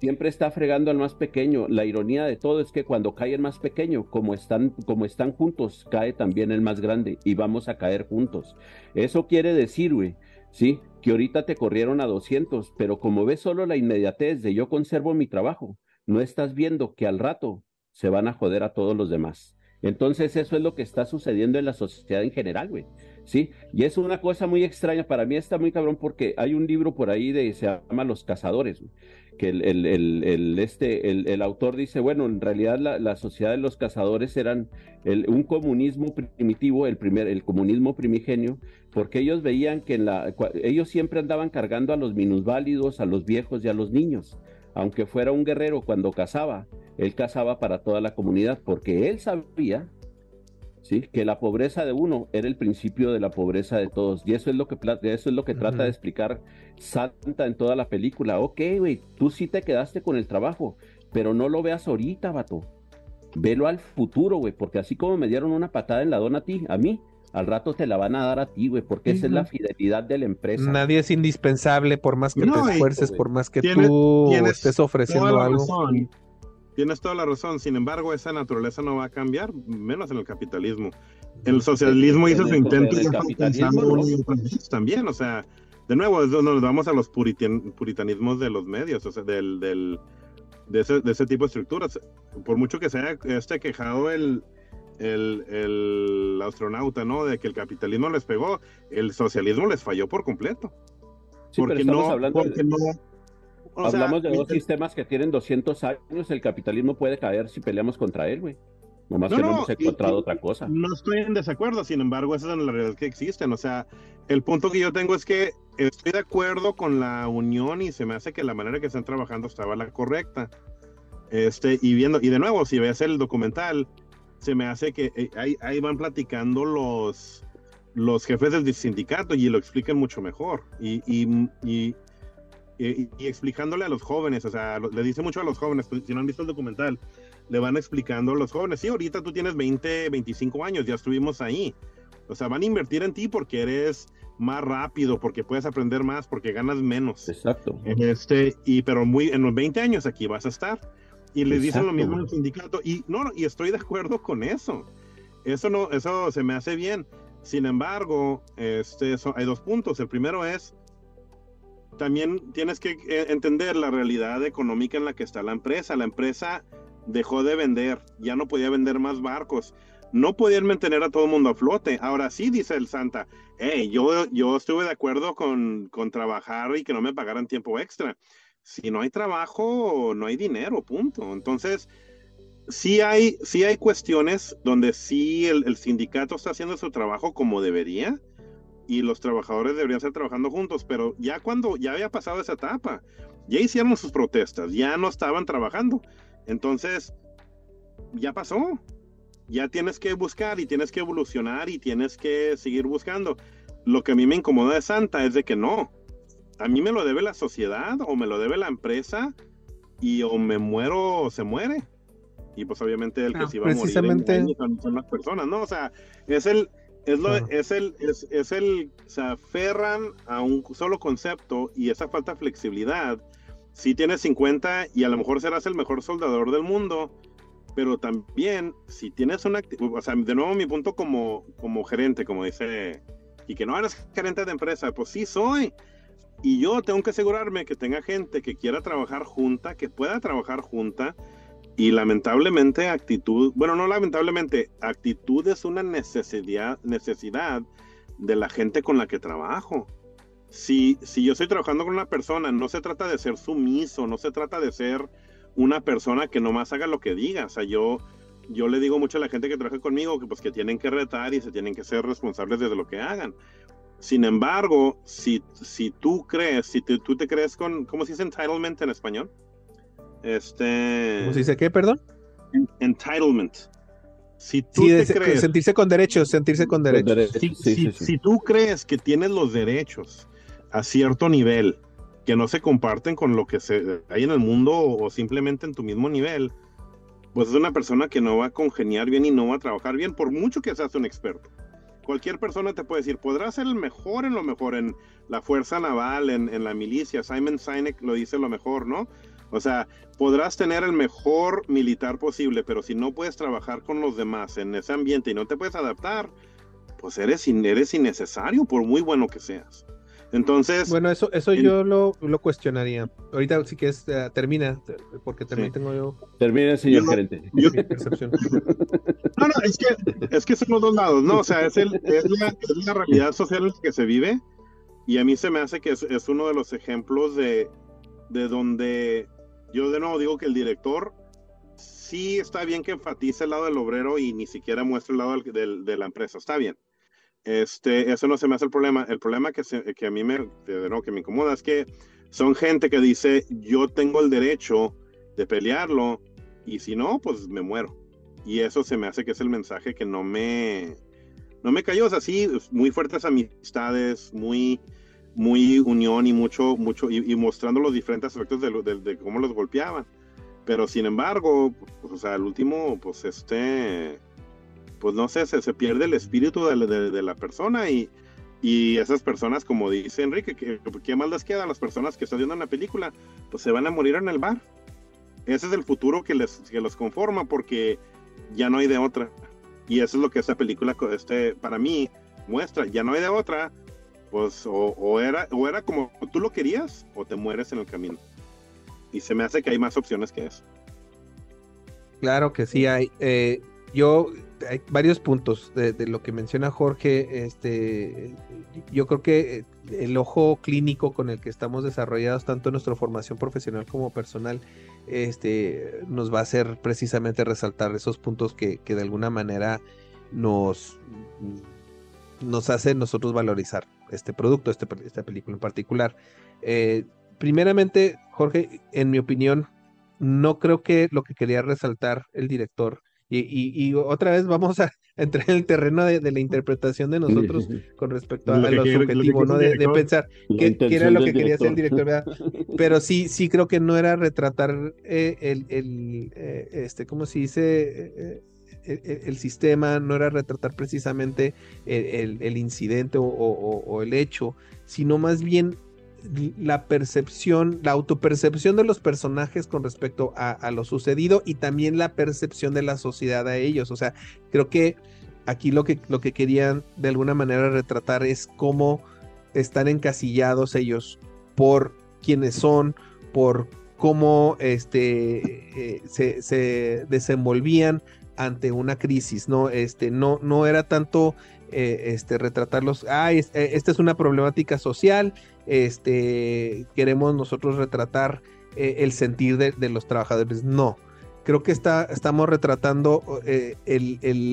siempre está fregando al más pequeño. La ironía de todo es que cuando cae el más pequeño, como están, como están juntos, cae también el más grande y vamos a caer juntos. Eso quiere decir, güey, ¿sí? Que ahorita te corrieron a 200, pero como ves solo la inmediatez de yo conservo mi trabajo, no estás viendo que al rato se van a joder a todos los demás. Entonces eso es lo que está sucediendo en la sociedad en general, güey. ¿Sí? Y es una cosa muy extraña, para mí está muy cabrón porque hay un libro por ahí de, se llama Los Cazadores, que el, el, el, este, el, autor dice, bueno, en realidad la, la sociedad de los cazadores eran un comunismo primitivo, el, primer, el comunismo primigenio, porque ellos veían que ellos siempre andaban cargando a los minusválidos, a los viejos y a los niños. Aunque fuera un guerrero cuando cazaba, él cazaba para toda la comunidad, porque él sabía ¿sí? que la pobreza de uno era el principio de la pobreza de todos. Y eso es lo que, eso es lo que trata de explicar Santa en toda la película. Ok, güey, tú sí te quedaste con el trabajo, pero no lo veas ahorita, vato. Velo al futuro, güey, porque así como me dieron una patada en la dona a ti, a mí, al rato te la van a dar a ti, güey, porque esa es la fidelidad de la empresa. Nadie es indispensable por más que te esfuerces, por más que tú estés ofreciendo algo. Tienes toda la razón, sin embargo, esa naturaleza no va a cambiar, menos en el capitalismo. El socialismo hizo su intento y también, o sea, de nuevo, nos vamos a los puritanismos de los medios, o sea, del, del de, ese, de, ese, tipo de estructuras. Por mucho que se haya este quejado el, el, el, astronauta, ¿no? De que el capitalismo les pegó, el socialismo les falló por completo. porque no, hablando porque no Hablamos de dos sistemas que tienen 200 años, el capitalismo puede caer si peleamos contra él, güey. Nomás que no, hemos encontrado otra cosa. No estoy en desacuerdo, sin embargo, esa es la realidad que existen. O sea, el punto que yo tengo es que estoy de acuerdo con la unión y se me hace que la manera que están trabajando estaba la correcta. Este, y viendo, y de nuevo, si ves el documental, se me hace que eh, ahí, ahí van platicando los, los jefes del sindicato y lo explican mucho mejor. y, y y, explicándole a los jóvenes, o sea, le dice mucho a los jóvenes, pues, si no han visto el documental, le van explicando a los jóvenes, sí, ahorita tú tienes 20, 25 años, ya estuvimos ahí. O sea, van a invertir en ti porque eres más rápido, porque puedes aprender más, porque ganas menos. Exacto. Este, y pero muy en los 20 años aquí vas a estar. Y le dicen lo mismo al sindicato y no, y estoy de acuerdo con eso. Eso no eso se me hace bien. Sin embargo, este hay dos puntos. El primero es también tienes que eh, entender la realidad económica en la que está la empresa. La empresa dejó de vender, ya no podía vender más barcos, no podían mantener a todo el mundo a flote. Ahora sí, dice el Santa, hey, yo, yo estuve de acuerdo con, con trabajar y que no me pagaran tiempo extra. Si no hay trabajo, no hay dinero, punto. Entonces, sí hay, sí hay cuestiones donde sí el, el sindicato está haciendo su trabajo como debería y los trabajadores deberían estar trabajando juntos, pero ya cuando ya había pasado esa etapa, ya hicieron sus protestas, ya no estaban trabajando. Entonces, ya pasó. Ya tienes que buscar y tienes que evolucionar y tienes que seguir buscando. Lo que a mí me incomoda de Santa es de que no. A mí me lo debe la sociedad o me lo debe la empresa y o me muero o se muere. Y pues obviamente el que ah, se iba a morir son las personas, ¿no? O sea, es el, es, lo, es el, es, es, el, se aferran a un solo concepto y esa falta de flexibilidad. Si tienes 50 y a lo mejor serás el mejor soldador del mundo, pero también si tienes una, o sea, de nuevo mi punto como, como gerente, como dice, y que no eres gerente de empresa, pues sí soy. Y yo tengo que asegurarme que tenga gente que quiera trabajar junta, que pueda trabajar junta, y lamentablemente actitud, bueno, no lamentablemente, actitud es una necesidad, necesidad de la gente con la que trabajo. Si, si yo estoy trabajando con una persona, no se trata de ser sumiso, no se trata de ser una persona que nomás haga lo que diga. O sea, yo, yo le digo mucho a la gente que trabaja conmigo que pues que tienen que retar y se tienen que ser responsables de lo que hagan. Sin embargo, si, si tú crees, si tú te crees con, ¿cómo se dice entitlement en español? Este. ¿Cómo se dice qué, perdón? Entitlement. Si tú crees, sentirse con derechos, sentirse con derechos. Si, tú crees que tienes los derechos a cierto nivel que no se comparten con lo que se, hay en el mundo o, simplemente en tu mismo nivel, pues es una persona que no va a congeniar bien y no va a trabajar bien, por mucho que seas un experto. Cualquier persona te puede decir, podrás ser el mejor en lo mejor, en la fuerza naval, en, en la milicia. Simon Sinek lo dice lo mejor, ¿no? O sea, podrás tener el mejor militar posible, pero si no puedes trabajar con los demás en ese ambiente y no te puedes adaptar, pues eres, eres innecesario por muy bueno que seas. Entonces. Bueno, eso, eso yo lo, lo, cuestionaría. Ahorita sí que es, uh, termina, porque también tengo yo. Termina, señor gerente. Yo, no, no, es que, es que son los dos lados, ¿no? O sea, es, el, es, la, es la realidad social en la que se vive. Y a mí se me hace que es, es uno de los ejemplos de, de donde yo de nuevo digo que el director sí está bien que enfatice el lado del obrero y ni siquiera muestre el lado del, de la empresa. Está bien. Este, eso no se me hace el problema. El problema que, que a mí me, de que me incomoda es que son gente que dice, yo tengo el derecho de pelearlo y si no, pues me muero. Y eso se me hace que es el mensaje que no me, no me cayó. O sea, sí, muy fuertes amistades, muy, muy unión y mucho, mucho, y, mostrando los diferentes aspectos de, cómo los golpeaban. Pero sin embargo, pues, o sea, el último, pues este, pues no sé, se, se pierde el espíritu de, de, la persona y, y esas personas, como dice Enrique, que, ¿qué más les queda a las personas que están viendo la película? Pues se van a morir en el bar. Ese es el futuro que, les, que los conforma porque ya no hay de otra. Y eso es lo que esta película, este, para mí, muestra. Ya no hay de otra. Pues o, era, o era como tú lo querías o te mueres en el camino. Y se me hace que hay más opciones que eso. Claro que sí hay. Eh, yo hay varios puntos de, lo que menciona Jorge. Este, yo creo que el ojo clínico con el que estamos desarrollados, tanto en nuestra formación profesional como personal, este, nos va a hacer precisamente resaltar esos puntos que, de alguna manera nos, nos hace nosotros valorizar este producto, este, esta película en particular. Eh, primeramente, Jorge, en mi opinión, no creo que lo que quería resaltar el director y, otra vez vamos a entrar en el terreno de, la interpretación de nosotros con respecto a, lo, subjetivo, ¿no? De, pensar qué, era lo que quería hacer el director, ¿verdad? Pero sí, sí creo que no era retratar eh, el, el eh, este, ¿cómo se dice? El, sistema, no era retratar precisamente el, incidente o el hecho, sino más bien la percepción, la autopercepción de los personajes con respecto a, lo sucedido y también la percepción de la sociedad a ellos. O sea, creo que aquí lo que, lo que querían de alguna manera retratar es cómo están encasillados ellos por quienes son, por cómo este, eh, se, desenvolvían ante una crisis, ¿no? Este, no, no era tanto eh, este, retratarlos, ah, esta es una problemática social, este, queremos nosotros retratar eh, el sentir de, los trabajadores. No, creo que está, estamos retratando eh,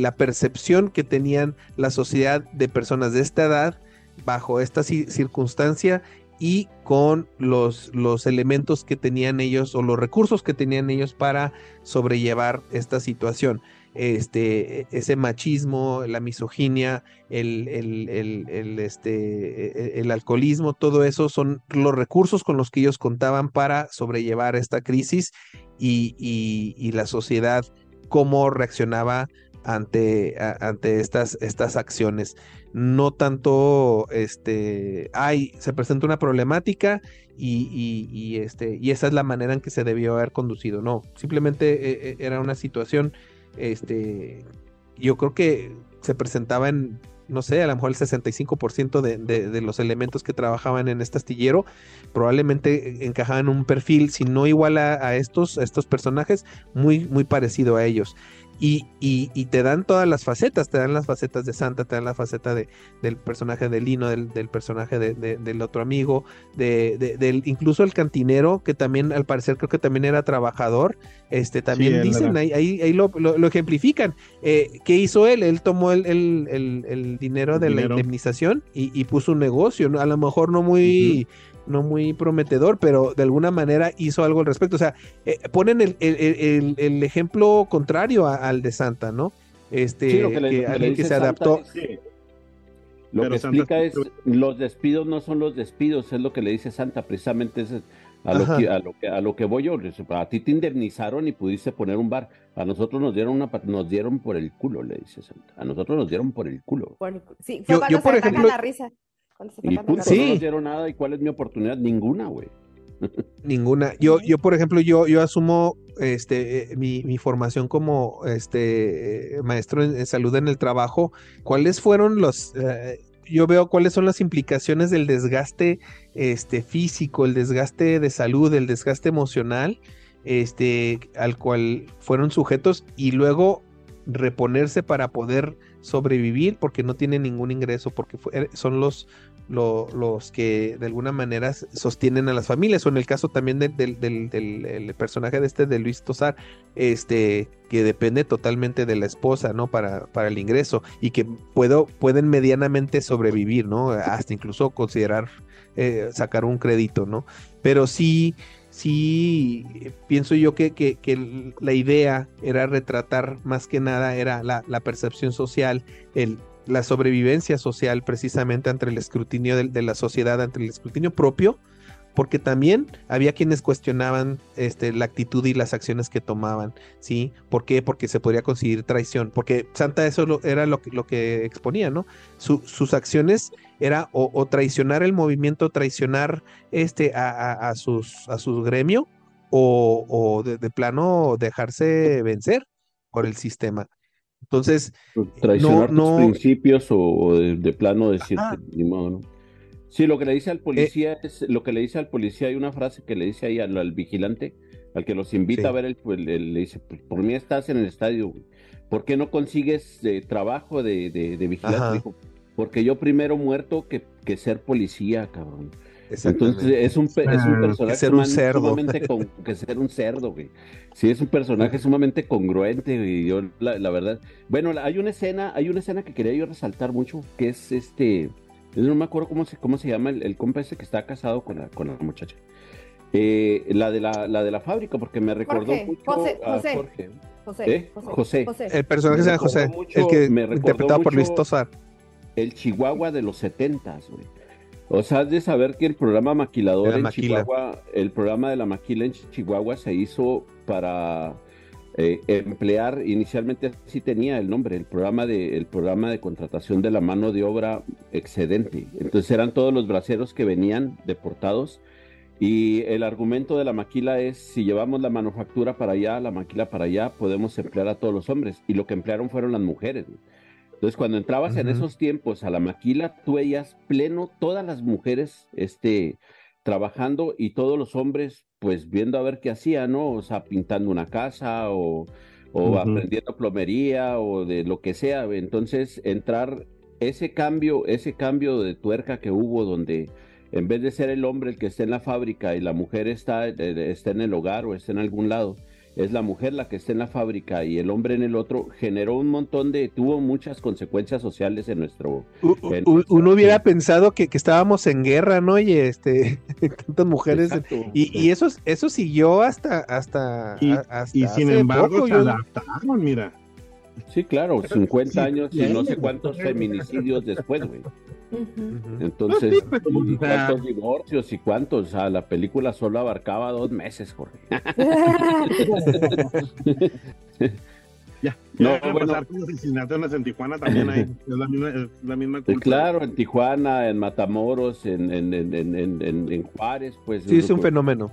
la percepción que tenían la sociedad de personas de esta edad bajo esta circunstancia y con los, los elementos que tenían ellos o los recursos que tenían ellos para sobrellevar esta situación. Este, ese machismo, la misoginia, el, el, este, e, el, alcoholismo, todo eso son los recursos con los que ellos contaban para sobrellevar esta crisis y, la sociedad cómo reaccionaba ante, ante estas, estas acciones. No tanto, este, ay, se presenta una problemática y, y, este, y esa es la manera en que se debió haber conducido. No, simplemente e, e, era una situación este, yo creo que se presentaba en, no sé, a lo mejor el 65% de, de, los elementos que trabajaban en este astillero probablemente encajaban en un perfil, si no igual a, estos, a estos personajes, muy, muy parecido a ellos. Y, y, te dan todas las facetas, te dan las facetas de Santa, te dan la faceta de, del personaje de Lino, del, personaje de, del otro amigo, de, del, incluso el cantinero, que también al parecer creo que también era trabajador, este también dicen, ahí, ahí, lo, lo, ejemplifican. Eh, ¿Qué hizo él? Él tomó el, el, el, dinero de la indemnización y, y, puso un negocio, a lo mejor no muy no muy prometedor, pero de alguna manera hizo algo al respecto. O sea, eh, ponen el, el, ejemplo contrario al de Santa, ¿no? Este, que, alguien que se adaptó. lo que explica es, los despidos no son los despidos, es lo que le dice Santa, precisamente es a lo, que, a lo que a lo que voy yo. A ti te indemnizaron y pudiste poner un bar. A nosotros nos dieron una nos dieron por el culo, le dice Santa. A nosotros nos dieron por el culo. sí, fue yo, por ejemplo, la risa. Y punto, sí. no nos dieron nada. ¿Y cuál es mi oportunidad? Ninguna, güey. Ninguna. Yo, yo, por ejemplo, yo, yo asumo este, eh, mi, mi formación como este, maestro en, salud en el trabajo. ¿Cuáles fueron los... Eh, yo veo cuáles son las implicaciones del desgaste este, físico, el desgaste de salud, el desgaste emocional, este, al cual fueron sujetos y luego reponerse para poder sobrevivir porque no tienen ningún ingreso, porque son los, los que de alguna manera sostienen a las familias, o en el caso también del, del, personaje de este de Luis Tosar, este, que depende totalmente de la esposa, ¿no? Para, para el ingreso, y que puedo, pueden medianamente sobrevivir, ¿no? Hasta incluso considerar eh, sacar un crédito, ¿no? Pero sí sí pienso yo que, que, la idea era retratar más que nada era la, percepción social, el, la sobrevivencia social precisamente ante el escrutinio de, la sociedad, ante el escrutinio propio, porque también había quienes cuestionaban este, la actitud y las acciones que tomaban, ¿sí? ¿Por qué? Porque se podría conseguir traición, porque Santa eso era lo que, lo que exponía, ¿no? sus acciones era o, traicionar el movimiento, traicionar este, a, sus, a su gremio, o, de, plano dejarse vencer por el sistema. Entonces, traicionar no, principios o, de, plano decir, ni modo, ¿no? Sí, lo que le dice al policía eh, es lo que le dice al policía. Hay una frase que le dice ahí al, vigilante, al que los invita a ver, el, pues, le, dice: pues, Por mí estás en el estadio, ¿por qué no consigues eh, trabajo de, de, vigilante? Dijo, porque yo primero muerto que, que ser policía, cabrón. Entonces es un, es un ah, personaje que ser un cerdo. sumamente que ser un cerdo, güey. Sí, es un personaje sumamente congruente, y yo la, verdad. Bueno, hay una escena, hay una escena que quería yo resaltar mucho, que es este no me acuerdo cómo se, cómo se llama el, el compa ese que está casado con la, con la muchacha. Eh, la, de la, la de la fábrica, porque me recordó mucho José, a José. Jorge. José, José. José. El personaje se llama José, el que me interpretado por Luis Tosar. El Chihuahua de los setentas, güey. O sea, has de saber que el programa Maquilador en Chihuahua, el programa de la maquila en Chihuahua se hizo para eh, emplear, inicialmente sí tenía el nombre, el programa, de, el programa de contratación de la mano de obra excedente. Entonces eran todos los braceros que venían deportados y el argumento de la maquila es, si llevamos la manufactura para allá, la maquila para allá, podemos emplear a todos los hombres. Y lo que emplearon fueron las mujeres. Entonces, cuando entrabas en esos tiempos a la maquila, tú veías pleno todas las mujeres este, trabajando y todos los hombres pues viendo a ver qué hacía, ¿no? O sea, pintando una casa o, aprendiendo plomería o de lo que sea. Entonces, entrar ese cambio, ese cambio de tuerca que hubo donde en vez de ser el hombre el que está en la fábrica y la mujer está, eh, está en el hogar o está en algún lado, es la mujer la que está en la fábrica y el hombre en el otro, generó un montón de, tuvo muchas consecuencias sociales en nuestro... uno hubiera pensado que, estábamos en guerra, ¿no? Y este, tantas mujeres. Y, eso, eso siguió hasta... hasta, y, sin embargo se adaptaron, mira. Sí, claro, 50 años y no sé cuántos feminicidios después, güey. Entonces, pues, ¿cuántos divorcios y cuántos? O sea, la película solo abarcaba dos meses, Jorge. ya, no, bueno, asesinatos en Tijuana también hay, es la misma, es la misma cultura. Claro, en Tijuana, en Matamoros, en, en, en, en Juárez, pues. Sí, es un fenómeno.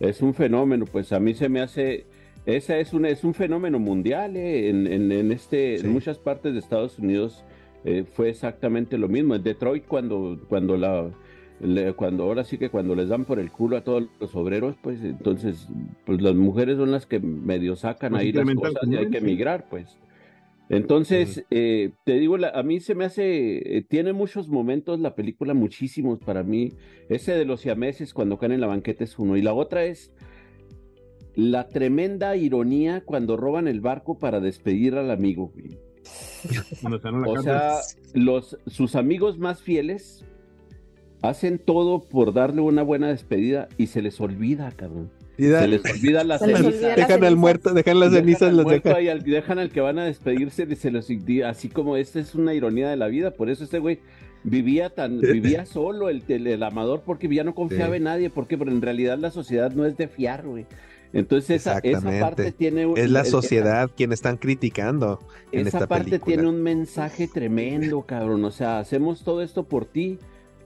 Es un fenómeno, pues a mí se me hace ese es un, es un fenómeno mundial eh, en, en, este, en muchas partes de Estados Unidos eh, fue exactamente lo mismo. En Detroit cuando, cuando la cuando ahora sí que cuando les dan por el culo a todos los obreros, pues entonces pues las mujeres son las que medio sacan ahí las cosas y hay que emigrar, pues. Entonces, eh, te digo, a mí se me hace, tiene muchos momentos la película, muchísimos para mí. Ese de los siameses cuando caen en la banqueta es uno. Y la otra es la tremenda ironía cuando roban el barco para despedir al amigo. o sea, los, sus amigos más fieles hacen todo por darle una buena despedida y se les olvida, cabrón. Se les olvida la ceniza. Dejan al muerto, dejan las cenizas, los dejan. Y al, dejan al que van a despedirse, y se los, así como esta es una ironía de la vida. Por eso este güey vivía tan, vivía solo el, el, amador porque ya no confiaba en nadie, porque pero en realidad la sociedad no es de fiar, güey. Entonces esa, parte tiene... Es la sociedad quien están criticando. En esa parte tiene un mensaje tremendo, cabrón. O sea, hacemos todo esto por ti,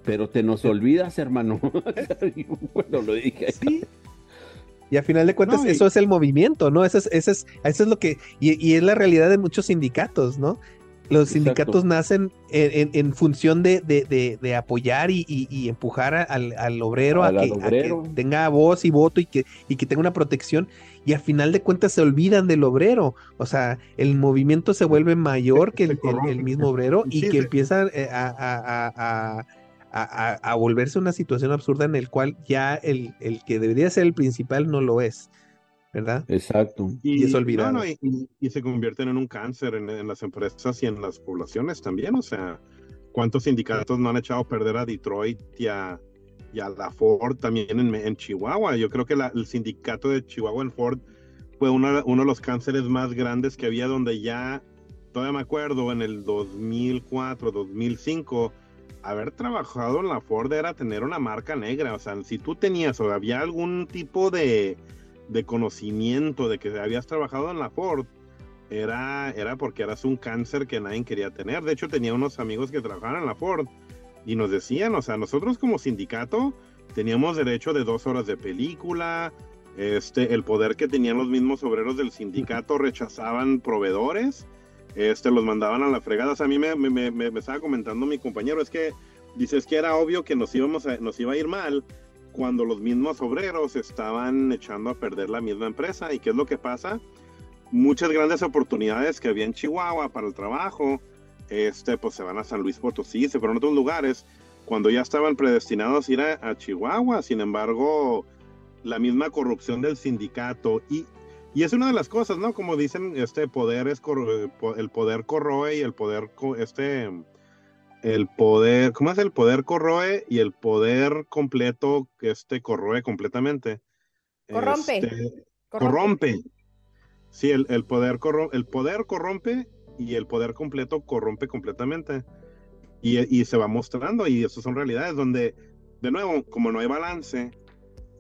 pero te nos olvidas, hermano. bueno, lo dije. Sí. Y a final de cuentas, eso es el movimiento, ¿no? Eso es, eso es, eso es lo que, y, y, es la realidad de muchos sindicatos, ¿no? Los sindicatos nacen en, función de, apoyar y, empujar al, obrero, a que, tenga voz y voto y que, que tenga una protección. Y al final de cuentas se olvidan del obrero. O sea, el movimiento se vuelve mayor que el, mismo obrero y que empieza eh, a, volverse una situación absurda en el cual ya el, el que debería ser el principal no lo es. ¿Verdad? Exacto. Y, es olvidado. y, se convierten en un cáncer en, las empresas y en las poblaciones también. O sea, ¿cuántos sindicatos no han echado a perder a Detroit y a, la Ford también en, Chihuahua? Yo creo que el sindicato de Chihuahua en Ford fue uno, uno de los cánceres más grandes que había donde ya, todavía me acuerdo, en el 2004, 2005, haber trabajado en la Ford era tener una marca negra. O sea, si tú tenías o había algún tipo de, de conocimiento de que habías trabajado en la Ford, era, era porque eras un cáncer que nadie quería tener. De hecho, tenía unos amigos que trabajaban en la Ford y nos decían, o sea, nosotros como sindicato teníamos derecho de dos horas de película, este, el poder que tenían los mismos obreros del sindicato rechazaban proveedores este, los mandaban a la fregada. a mí me, me, me, estaba comentando mi compañero, es que dices que era obvio que nos, íbamos a, nos iba a ir mal cuando los mismos obreros estaban echando a perder la misma empresa. ¿Y qué es lo que pasa? Muchas grandes oportunidades que había en Chihuahua para el trabajo, este, pues se van a San Luis Potosí, se fueron a otros lugares, cuando ya estaban predestinados a ir a, a Chihuahua. Sin embargo, la misma corrupción del sindicato y y es una de las cosas, ¿no? Como dicen, este poder es el poder corroe y el poder este el poder, ¿cómo es el poder corroe y el poder completo que este corroe completamente? Corrompe. Este, corrompe. Sí, el, poder el poder corrompe y el poder completo corrompe completamente. Y, y se va mostrando y eso son realidades donde, de nuevo, como no hay balance,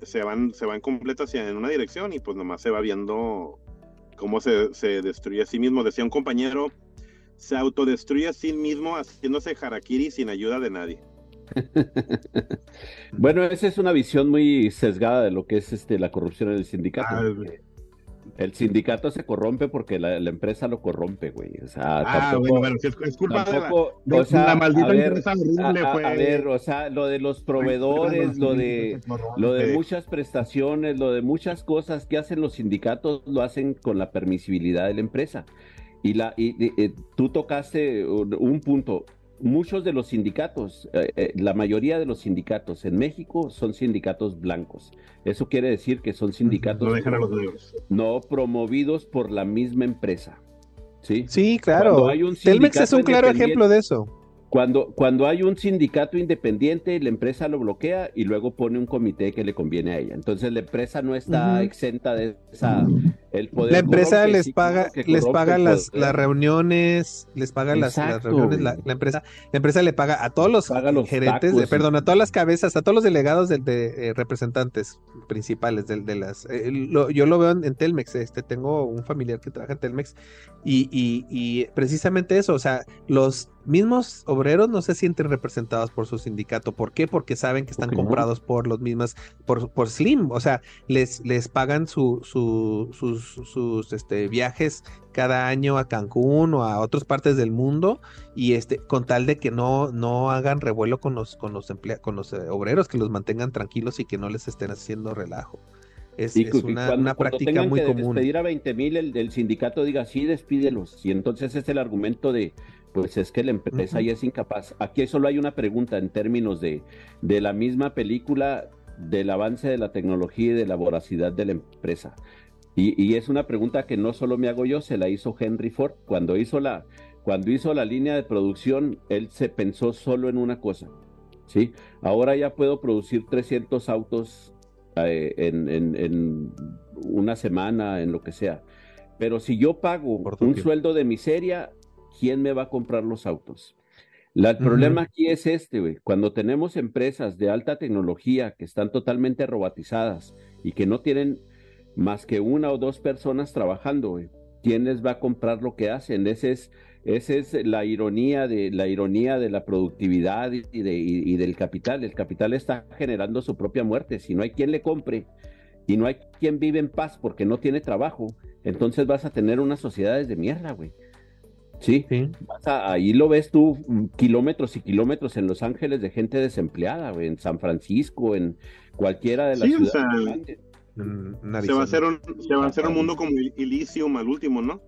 se van, se van completo hacia en una dirección y pues nomás se va viendo cómo se, se destruye a sí mismo. Decía un compañero, se autodestruye a sí mismo haciéndose harakiri sin ayuda de nadie. bueno, esa es una visión muy sesgada de lo que es este la corrupción en el sindicato. Ah, el sindicato se corrompe porque la, empresa lo corrompe, güey. O sea, ah, tampoco, bueno, es, culpa de, la, o sea, maldita empresa horrible, a, a, ver, o sea, lo de los proveedores, lo de, lo de muchas prestaciones, lo de muchas cosas que hacen los sindicatos, lo hacen con la permisibilidad de la empresa. Y, la, y, y tú tocaste un punto muchos de los sindicatos, eh, eh, la mayoría de los sindicatos en México son sindicatos blancos. Eso quiere decir que son sindicatos no, promovidos por la misma empresa. Sí, sí claro. Telmex es un claro ejemplo de eso. Cuando, cuando hay un sindicato independiente, la empresa lo bloquea y luego pone un comité que le conviene a ella. Entonces la empresa no está exenta de esa el poder. La empresa les paga, les paga las, las reuniones, les paga las, reuniones, la, empresa, la empresa le paga a todos los, gerentes, perdón, a todas las cabezas, a todos los delegados de, de eh, representantes principales de, de las. Eh, yo lo veo en, Telmex, este, tengo un familiar que trabaja en Telmex y, y, y precisamente eso, o sea, los mismos obreros no se sienten representados por su sindicato. ¿Por qué? Porque saben que están comprados por los mismas, por, por Slim. O sea, les, les pagan su, su, sus, sus este, viajes cada año a Cancún o a otras partes del mundo y este con tal de que no no hagan revuelo con los con los con los eh, obreros que los mantengan tranquilos y que no les estén haciendo relajo es, una, una, práctica muy común despedir a 20 mil el, el, sindicato diga sí despídelos y entonces es el argumento de pues es que la empresa ya es incapaz. Aquí solo hay una pregunta en términos de, de la misma película del avance de la tecnología y de la voracidad de la empresa. Y, y, es una pregunta que no solo me hago yo, se la hizo Henry Ford. Cuando hizo la, cuando hizo la línea de producción, él se pensó solo en una cosa. ¿sí? Ahora ya puedo producir 300 autos eh, en, en, en, una semana, en lo que sea. Pero si yo pago un sueldo de miseria, ¿quién me va a comprar los autos? el problema aquí es este, güey. Cuando tenemos empresas de alta tecnología que están totalmente robotizadas y que no tienen más que una o dos personas trabajando, ¿quién les va a comprar lo que hacen? Ese es, esa es la ironía de la ironía de la productividad y, de, y del capital. El capital está generando su propia muerte. Si no hay quien le compre y no hay quien vive en paz porque no tiene trabajo, entonces vas a tener unas sociedades de mierda, güey. Sí, ahí lo ves tú mm, kilómetros y kilómetros en Los Ángeles de gente desempleada, en San Francisco, en cualquiera de las ciudades. Se va a hacer un, se va a hacer un mundo como Elysium al último, ¿no?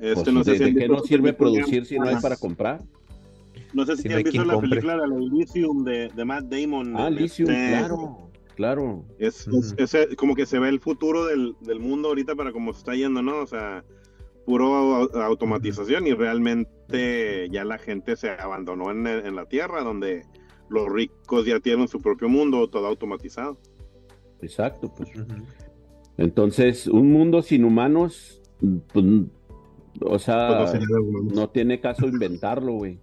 Este, pues, no sé ¿De, qué no sirve producir si no hay para comprar? No sé si, han visto la película de Elysium de, de, Matt Damon. Ah, Elysium, este, claro, claro. Es, es, como que se ve el futuro del, del mundo ahorita para cómo se está yendo, ¿no? O sea, puro automatización y realmente ya la gente se abandonó en, la tierra donde los ricos ya tienen su propio mundo todo automatizado. Exacto, pues. Entonces, un mundo sin humanos, pues, O sea, pues no, tiene caso inventarlo, güey.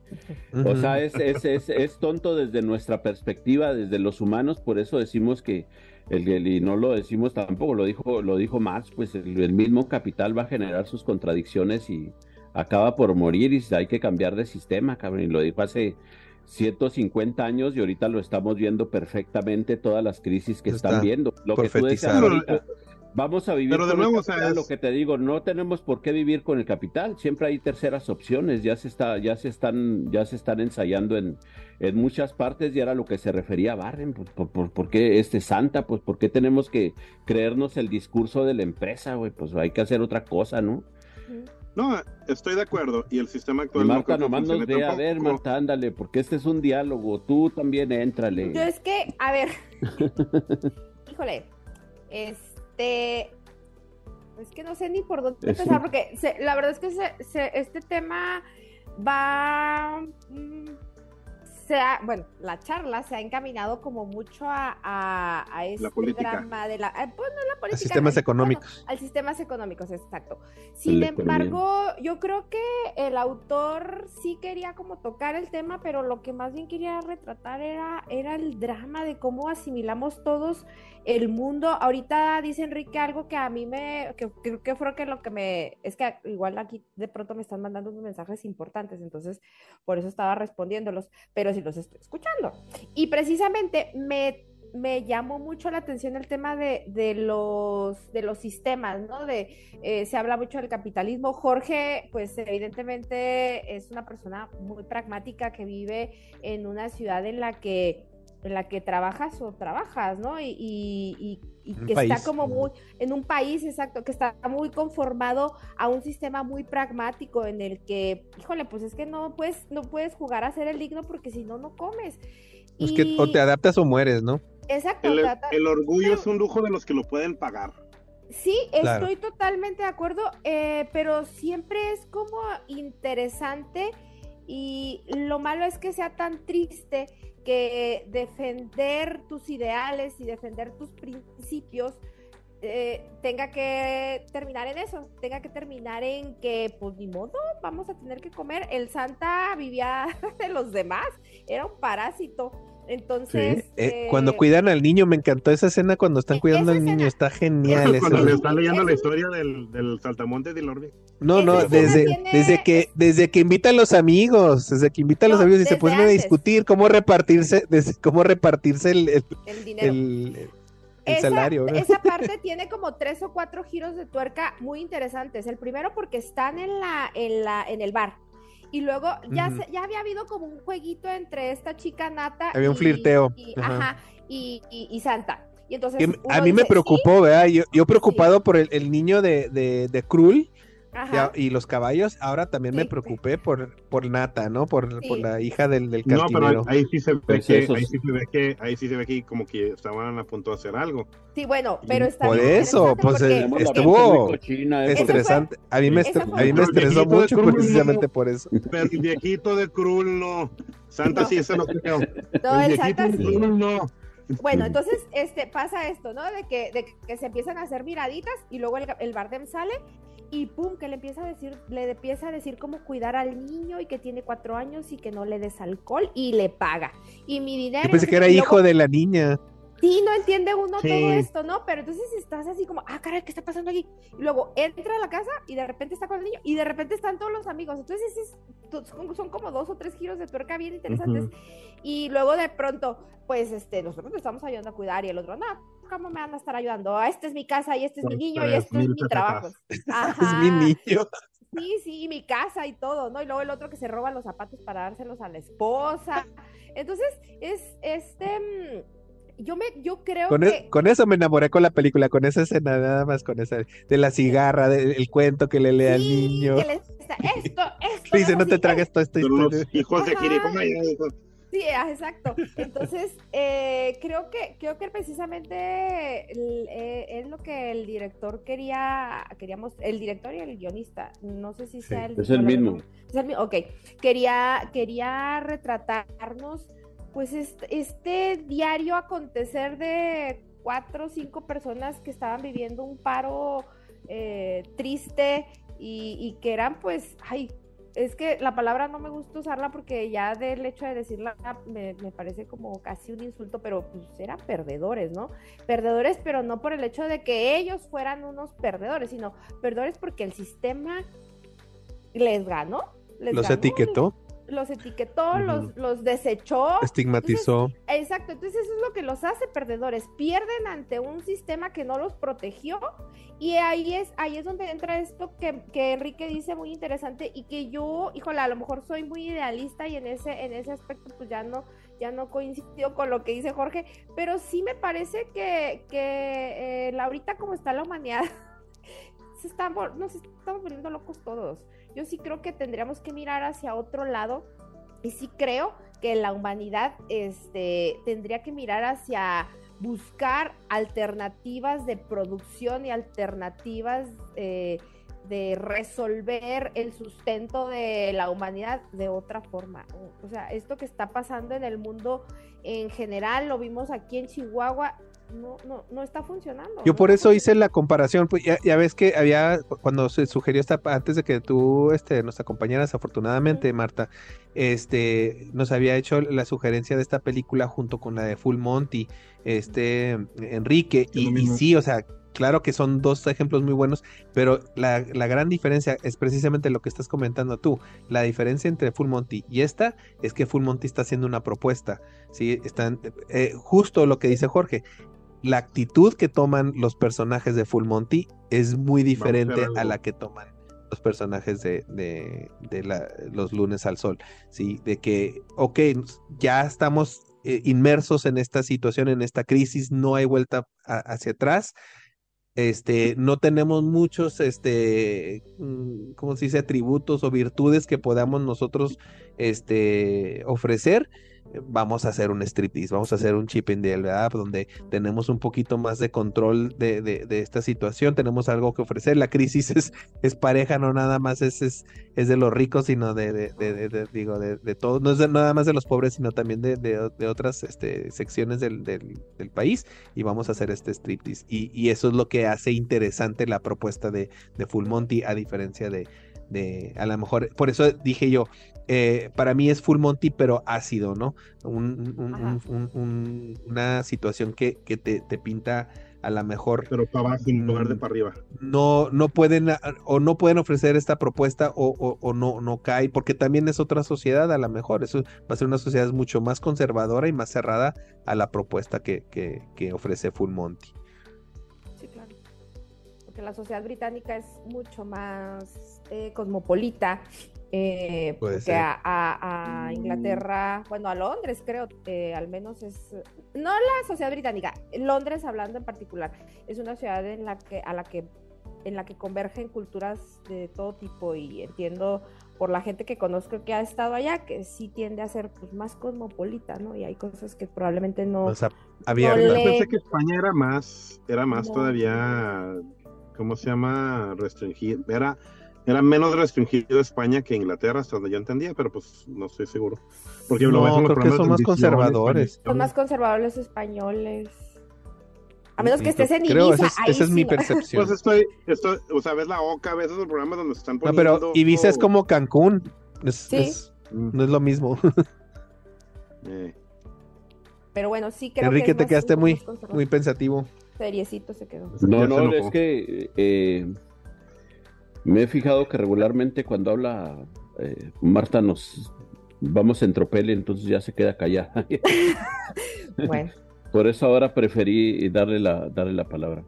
O sea, es, es, es, es, tonto desde nuestra perspectiva, desde los humanos, por eso decimos que, el, y no lo decimos tampoco, lo dijo, lo dijo Marx, pues el, mismo capital va a generar sus contradicciones y acaba por morir y hay que cambiar de sistema, cabrón. Y lo dijo hace 150 años y ahorita lo estamos viendo perfectamente, todas las crisis que están viendo. Lo que tú decías ahorita, Vamos a vivir Pero de con nuevo, el lo que te digo, no tenemos por qué vivir con el capital, siempre hay terceras opciones, ya se está, ya se están, ya se están ensayando en, en muchas partes y era lo que se refería a Barren, pues, por, por, qué este Santa, pues por qué tenemos que creernos el discurso de la empresa, güey, pues hay que hacer otra cosa, ¿no? No, estoy de acuerdo. Y el sistema actual. Marta, no nomás nos ve a ver, Marta, ándale, porque este es un diálogo. Tú también éntrale. Yo es que, a ver. Híjole. Es este, es que no sé ni por dónde empezar, porque la verdad es que este tema va, mm, bueno, la charla se ha encaminado como mucho a, a, este drama de la, eh, pues no la política. A sistemas económicos. al sistemas económicos, exacto. Sin embargo, yo creo que el autor sí quería como tocar el tema, pero lo que más bien quería retratar era, era el drama de cómo asimilamos todos el mundo. Ahorita dice Enrique algo que a mí me, que creo que fue que lo que me, es que igual aquí de pronto me están mandando unos mensajes importantes, entonces por eso estaba respondiéndolos, pero los estoy escuchando. Y precisamente me, me llamó mucho la atención el tema de, de los, de los sistemas, ¿no? De, eh, se habla mucho del capitalismo. Jorge, pues evidentemente es una persona muy pragmática que vive en una ciudad en la que en la que trabajas o trabajas, ¿no? Y, y, que está como muy, en un país, exacto, que está muy conformado a un sistema muy pragmático en el que, híjole, pues es que no puedes, no puedes jugar a ser el digno porque si no, no comes. Es que o te adaptas o mueres, ¿no? Exacto. El, orgullo es un lujo de los que lo pueden pagar. Sí, estoy totalmente de acuerdo, eh, pero siempre es como interesante y lo malo es que sea tan triste que defender tus ideales y defender tus principios eh, tenga que terminar en eso, tenga que terminar en que, pues ni modo, vamos a tener que comer. El Santa vivía de los demás, era un parásito. Entonces. Eh, cuando eh, cuidan al niño, me encantó esa escena cuando están cuidando al niño, está genial. Cuando le están leyendo la historia del, del saltamonte de Lorbe. No, no, desde, desde que desde que invita a los amigos, desde que invita a los amigos y se ponen a discutir cómo repartirse, cómo repartirse el, el, dinero. El, salario. Esa parte tiene como tres o cuatro giros de tuerca muy interesantes. El primero porque están en la, en la, en el bar y luego ya, ya había habido como un jueguito entre esta chica Nata. Había un flirteo. Y, ajá. y, y, Santa. Y entonces. a mí me preocupó, ¿verdad? Yo, yo preocupado por el, el, niño de, de, de Y los caballos, ahora también me preocupé por, por Nata, ¿no? Por, por la hija del, del No, pero ahí sí se ve pues que, ahí sí se ve que, ahí sí se ve que como que estaban a punto de hacer algo. Sí, bueno, pero está Por eso, pues eh, estuvo estresante. a mí me, a mí me estresó mucho precisamente por eso. Pero el viejito de Krul no. Santa sí, eso no creo. No, el, Santa sí. no. Bueno, entonces este, pasa esto, ¿no? De que, de que se empiezan a hacer miraditas y luego el, el Bardem sale y pum, que le empieza a decir, le empieza a decir cómo cuidar al niño y que tiene cuatro años y que no le des alcohol y le paga. Y mi dinero. Yo pensé que era hijo de la niña. Sí, no entiende uno todo esto, ¿no? Pero entonces estás así como, ah, caray, ¿qué está pasando aquí? Y luego entra a la casa y de repente está con el niño y de repente están todos los amigos. Entonces es, son como dos o tres giros de tuerca bien interesantes. Y luego de pronto, pues, este, nosotros estamos ayudando a cuidar y el otro, no, ¿cómo me van a estar ayudando? Ah, esta es mi casa y este es mi niño y este es mi trabajo. Es mi niño. Sí, sí, mi casa y todo, ¿no? Y luego el otro que se roba los zapatos para dárselos a la esposa. Entonces, es este mm, yo me yo creo con, e, que... con eso me enamoré con la película, con esa escena nada más con esa de la cigarra, del cuento que le lee al niño. esto, esto. Dice, no, te tragues todo esto. Hijos de Sí, ah, exacto. Entonces, eh, creo que creo que precisamente eh, es lo que el director quería, queríamos, el director y el guionista, no sé si sea el... Es el mismo. Es el mismo, ok. Quería, quería retratarnos, pues, este, este diario acontecer de cuatro o cinco personas que estaban viviendo un paro eh, triste y, y que eran pues, ay, es que la palabra no me gusta usarla porque ya del hecho de decirla me, parece como casi un insulto, pero pues eran perdedores, ¿no? Perdedores, pero no por el hecho de que ellos fueran unos perdedores, sino perdedores porque el sistema les ganó. Les los etiquetó los etiquetó, los, los desechó. Estigmatizó. exacto, entonces eso es lo que los hace perdedores. Pierden ante un sistema que no los protegió y ahí es, ahí es donde entra esto que, que Enrique dice muy interesante y que yo, híjole, a lo mejor soy muy idealista y en ese, en ese aspecto pues ya no, ya no coincido con lo que dice Jorge, pero sí me parece que, que eh, ahorita como está la humanidad, se están, nos estamos volviendo locos todos. Yo sí creo que tendríamos que mirar hacia otro lado y sí creo que la humanidad este, tendría que mirar hacia buscar alternativas de producción y alternativas eh, de resolver el sustento de la humanidad de otra forma. O sea, esto que está pasando en el mundo en general, lo vimos aquí en Chihuahua, no, no, no está funcionando. Yo por eso hice la comparación, pues ya, ves que había, cuando se sugirió esta, antes de que tú este, nos acompañaras, afortunadamente, Marta, este, nos había hecho la sugerencia de esta película junto con la de Full Monty, este, Enrique, y, y, sí, o sea, claro que son dos ejemplos muy buenos, pero la, la, gran diferencia es precisamente lo que estás comentando tú. La diferencia entre Full Monty y esta es que Full Monty está haciendo una propuesta, ¿sí? Están, eh, justo lo que dice Jorge, la actitud que toman los personajes de Full Monty es muy diferente a, la que toman los personajes de, de, los lunes al sol, ¿sí? De que, ok, ya estamos eh, inmersos en esta situación, en esta crisis, no hay vuelta hacia atrás, este, no tenemos muchos, este, mm, ¿cómo se dice?, atributos o virtudes que podamos nosotros, este, ofrecer, vamos a hacer un striptease, vamos a hacer un chip in the app donde tenemos un poquito más de control de, de, esta situación, tenemos algo que ofrecer, la crisis es, es pareja, no nada más es, es, es de los ricos, sino de, de digo, de, todos, no es nada más de los pobres, sino también de, otras este, secciones del, del, país y vamos a hacer este striptease. Y, y eso es lo que hace interesante la propuesta de, de Full Monty a diferencia de, de a lo mejor, por eso dije yo, eh, para mí es Full Monty, pero ácido, ¿no? una situación que, que te, te, pinta a lo mejor. Pero para abajo en lugar de para arriba. No, no pueden, o no pueden ofrecer esta propuesta, o, o, no, no cae, porque también es otra sociedad, a lo mejor. Eso va a ser una sociedad mucho más conservadora y más cerrada a la propuesta que, que, que ofrece Full Monty. Sí, claro. Porque la sociedad británica es mucho más eh, cosmopolita eh, que a, Inglaterra, bueno, a Londres creo, que al menos es, no la sociedad británica, Londres hablando en particular, es una ciudad en la que, a la que, en la que convergen culturas de todo tipo y entiendo por la gente que conozco que ha estado allá, que sí tiende a ser pues, más cosmopolita, ¿no? Y hay cosas que probablemente no... O sea, había... Pensé que España era más, era más todavía, ¿cómo se llama? Restringido, era era menos restringido España que Inglaterra, hasta donde yo entendía, pero pues no estoy seguro. Porque no, lo creo que son más conservadores. Son más conservadores españoles. A menos que estés en Ibiza. esa es, mi percepción. Pues estoy, estoy, o sea, ves la OCA, ves esos programas donde están poniendo... No, pero Ibiza es como Cancún. ¿Sí? no es lo mismo. Eh. Pero bueno, sí creo Enrique, que te quedaste muy, muy pensativo. Seriecito se quedó. No, no, es que... Eh, me he fijado que regularmente cuando habla eh, Marta nos vamos en tropel, entonces ya se queda callada. bueno. Por eso ahora preferí darle la, darle la palabra.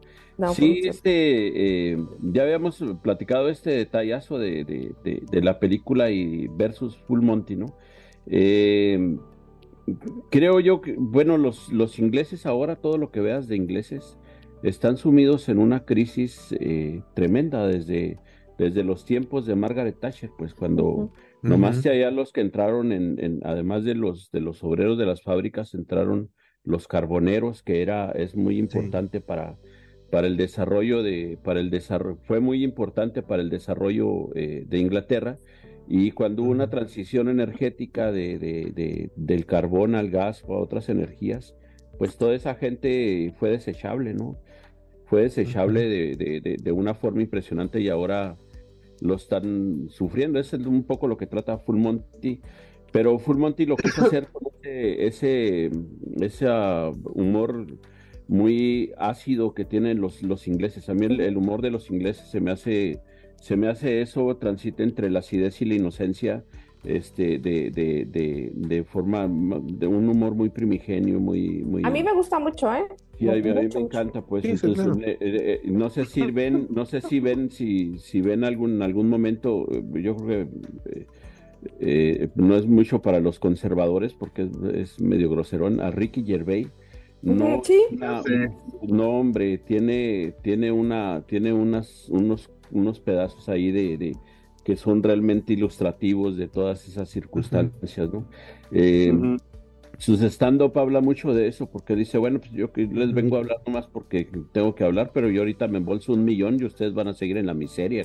sí, pues, este, eh, ya habíamos platicado este detallazo de, de, la película y versus Full Monty, ¿no? Eh, creo yo que, bueno, los, los ingleses ahora, todo lo que veas de ingleses, están sumidos en una crisis tremenda desde desde los tiempos de Margaret Thatcher, pues cuando nomás allá los que entraron en, además de los de los obreros de las fábricas entraron los carboneros, que era es muy importante para para el desarrollo de para el desarrollo fue muy importante para el desarrollo eh, de Inglaterra. Y cuando hubo una transición energética de, de, del carbón al gas o a otras energías, pues toda esa gente fue desechable, ¿no? Fue desechable de, de, una forma impresionante y ahora lo están sufriendo. Es un poco lo que trata Full Monty. Pero Full Monty lo quiso hacer con ese, ese, ah, humor muy ácido que tienen los, los ingleses. A mí el, humor de los ingleses se me hace, se me hace eso, transita entre la acidez y la inocencia, este, de, de, de, de forma, de un humor muy primigenio, muy, muy. A mí me gusta mucho, ¿eh? Sí, a, mí me encanta, pues. entonces, eh, eh, no sé si ven, no sé si ven, si, si ven algún, algún momento, yo creo que eh, no es mucho para los conservadores porque es, medio groserón, a Ricky Gervais. No, no, hombre, tiene, tiene una, tiene unas, unos, unos pedazos ahí de, que son realmente ilustrativos de todas esas circunstancias, ¿no? Eh, sus stand-up habla mucho de eso, porque dice, bueno, pues yo les vengo a hablar nomás porque tengo que hablar, pero yo ahorita me embolso un millón y ustedes van a seguir en la miseria,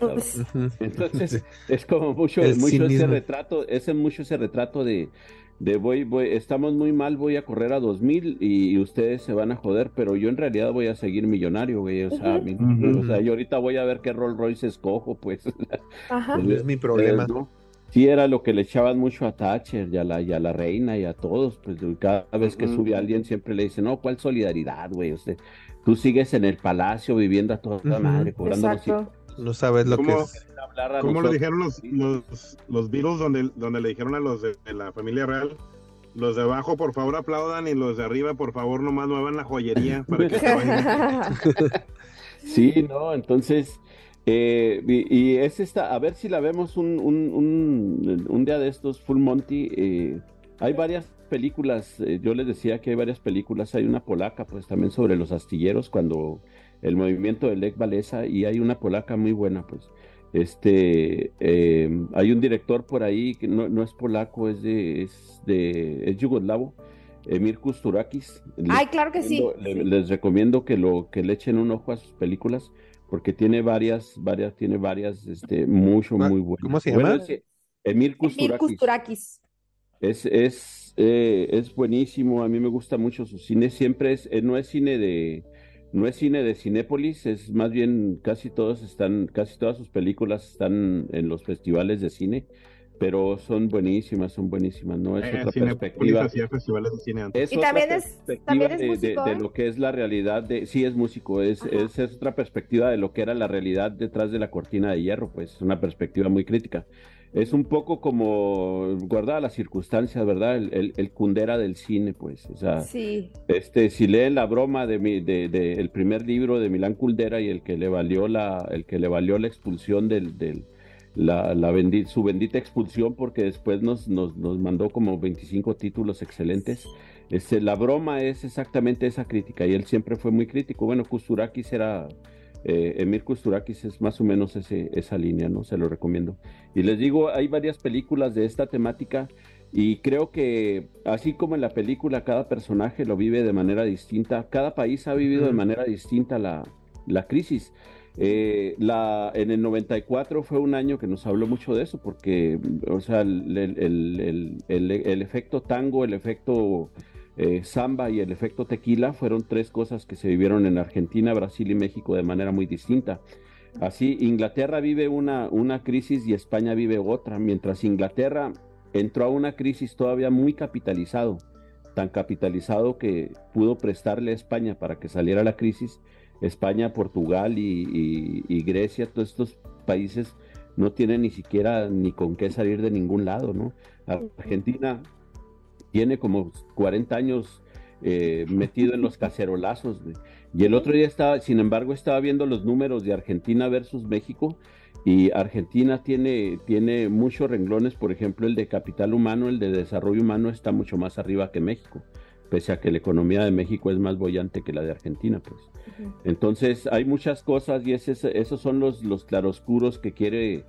Entonces, es como mucho, mucho ese retrato, es mucho ese retrato de, de voy, voy, estamos muy mal, voy a correr a dos mil y, ustedes se van a joder, pero yo en realidad voy a seguir millonario, güey, o sea, o sea yo ahorita voy a ver qué Rolls Royce escojo, pues. Ajá. es mi problema. ¿no? sí era lo que le echaban mucho a Thatcher y a la, y a la reina y a todos, pues cada vez que sube alguien siempre le dicen, no, ¿cuál solidaridad, güey? Usted, tú sigues en el palacio viviendo a toda la madre, cobrando los No sabes lo que es. ¿Cómo lo dijeron los, los, los Beatles donde, donde le dijeron a los de, la familia real? Los de abajo, por favor, aplaudan y los de arriba, por favor, nomás muevan la joyería para que se Sí, no, entonces eh, y, es esta, a ver si la vemos un, un, un, día de estos, Full Monty. Eh, hay varias películas, eh, yo les decía que hay varias películas, hay una polaca pues también sobre los astilleros cuando el movimiento de Lech Walesa y hay una polaca muy buena pues. Este, hay un director por ahí que no, no es polaco, es de, es de, es yugoslavo, Emir Kusturakis. Ay, claro que sí. Les, les, recomiendo que lo, que le echen un ojo a sus películas porque tiene varias, varias, tiene varias, este, mucho, muy buenas. ¿Cómo se llama? Emir Kusturakis. Es, es, eh, es buenísimo, a mí me gusta mucho su cine, siempre es, eh, no es cine de, no es cine de Cinépolis, es más bien casi todos están, casi todas sus películas están en los festivales de cine pero son buenísimas, son buenísimas, ¿no? Es eh, otra perspectiva. y también es, también es músico, de, lo que es la realidad de, sí es músico, es, es, otra perspectiva de lo que era la realidad detrás de la cortina de hierro, pues una perspectiva muy crítica. Es un poco como guardada las circunstancias, ¿verdad? El, el, cundera del cine, pues, o sea, sí. este, si leen la broma de mi, de, de, el primer libro de Milán Cundera y el que le valió la, el que le valió la expulsión del, del la, la su bendita expulsión porque después nos, nos, nos, mandó como 25 títulos excelentes. Este, la broma es exactamente esa crítica y él siempre fue muy crítico. Bueno, Kusturakis era, eh, Emir Kusturakis es más o menos ese, esa línea, ¿no? Se lo recomiendo. Y les digo, hay varias películas de esta temática y creo que así como en la película cada personaje lo vive de manera distinta, cada país ha vivido de manera distinta la, la crisis. Eh, la, en el 94 fue un año que nos habló mucho de eso, porque, o sea, el, el, el, el efecto tango, el efecto eh, samba y el efecto tequila fueron tres cosas que se vivieron en Argentina, Brasil y México de manera muy distinta. Así, Inglaterra vive una, una crisis y España vive otra, mientras Inglaterra entró a una crisis todavía muy capitalizado, tan capitalizado que pudo prestarle a España para que saliera la crisis España, Portugal y, Grecia, todos estos países no tienen ni siquiera ni con qué salir de ningún lado, ¿no? Argentina tiene como 40 años eh, metido en los cacerolazos. Y el otro día estaba, sin embargo, estaba viendo los números de Argentina versus México y Argentina tiene, tiene muchos renglones, por ejemplo, el de capital humano, el de desarrollo humano está mucho más arriba que México pese a que la economía de México es más bollante que la de Argentina, pues. Entonces, hay muchas cosas y esos son los, los claroscuros que quiere,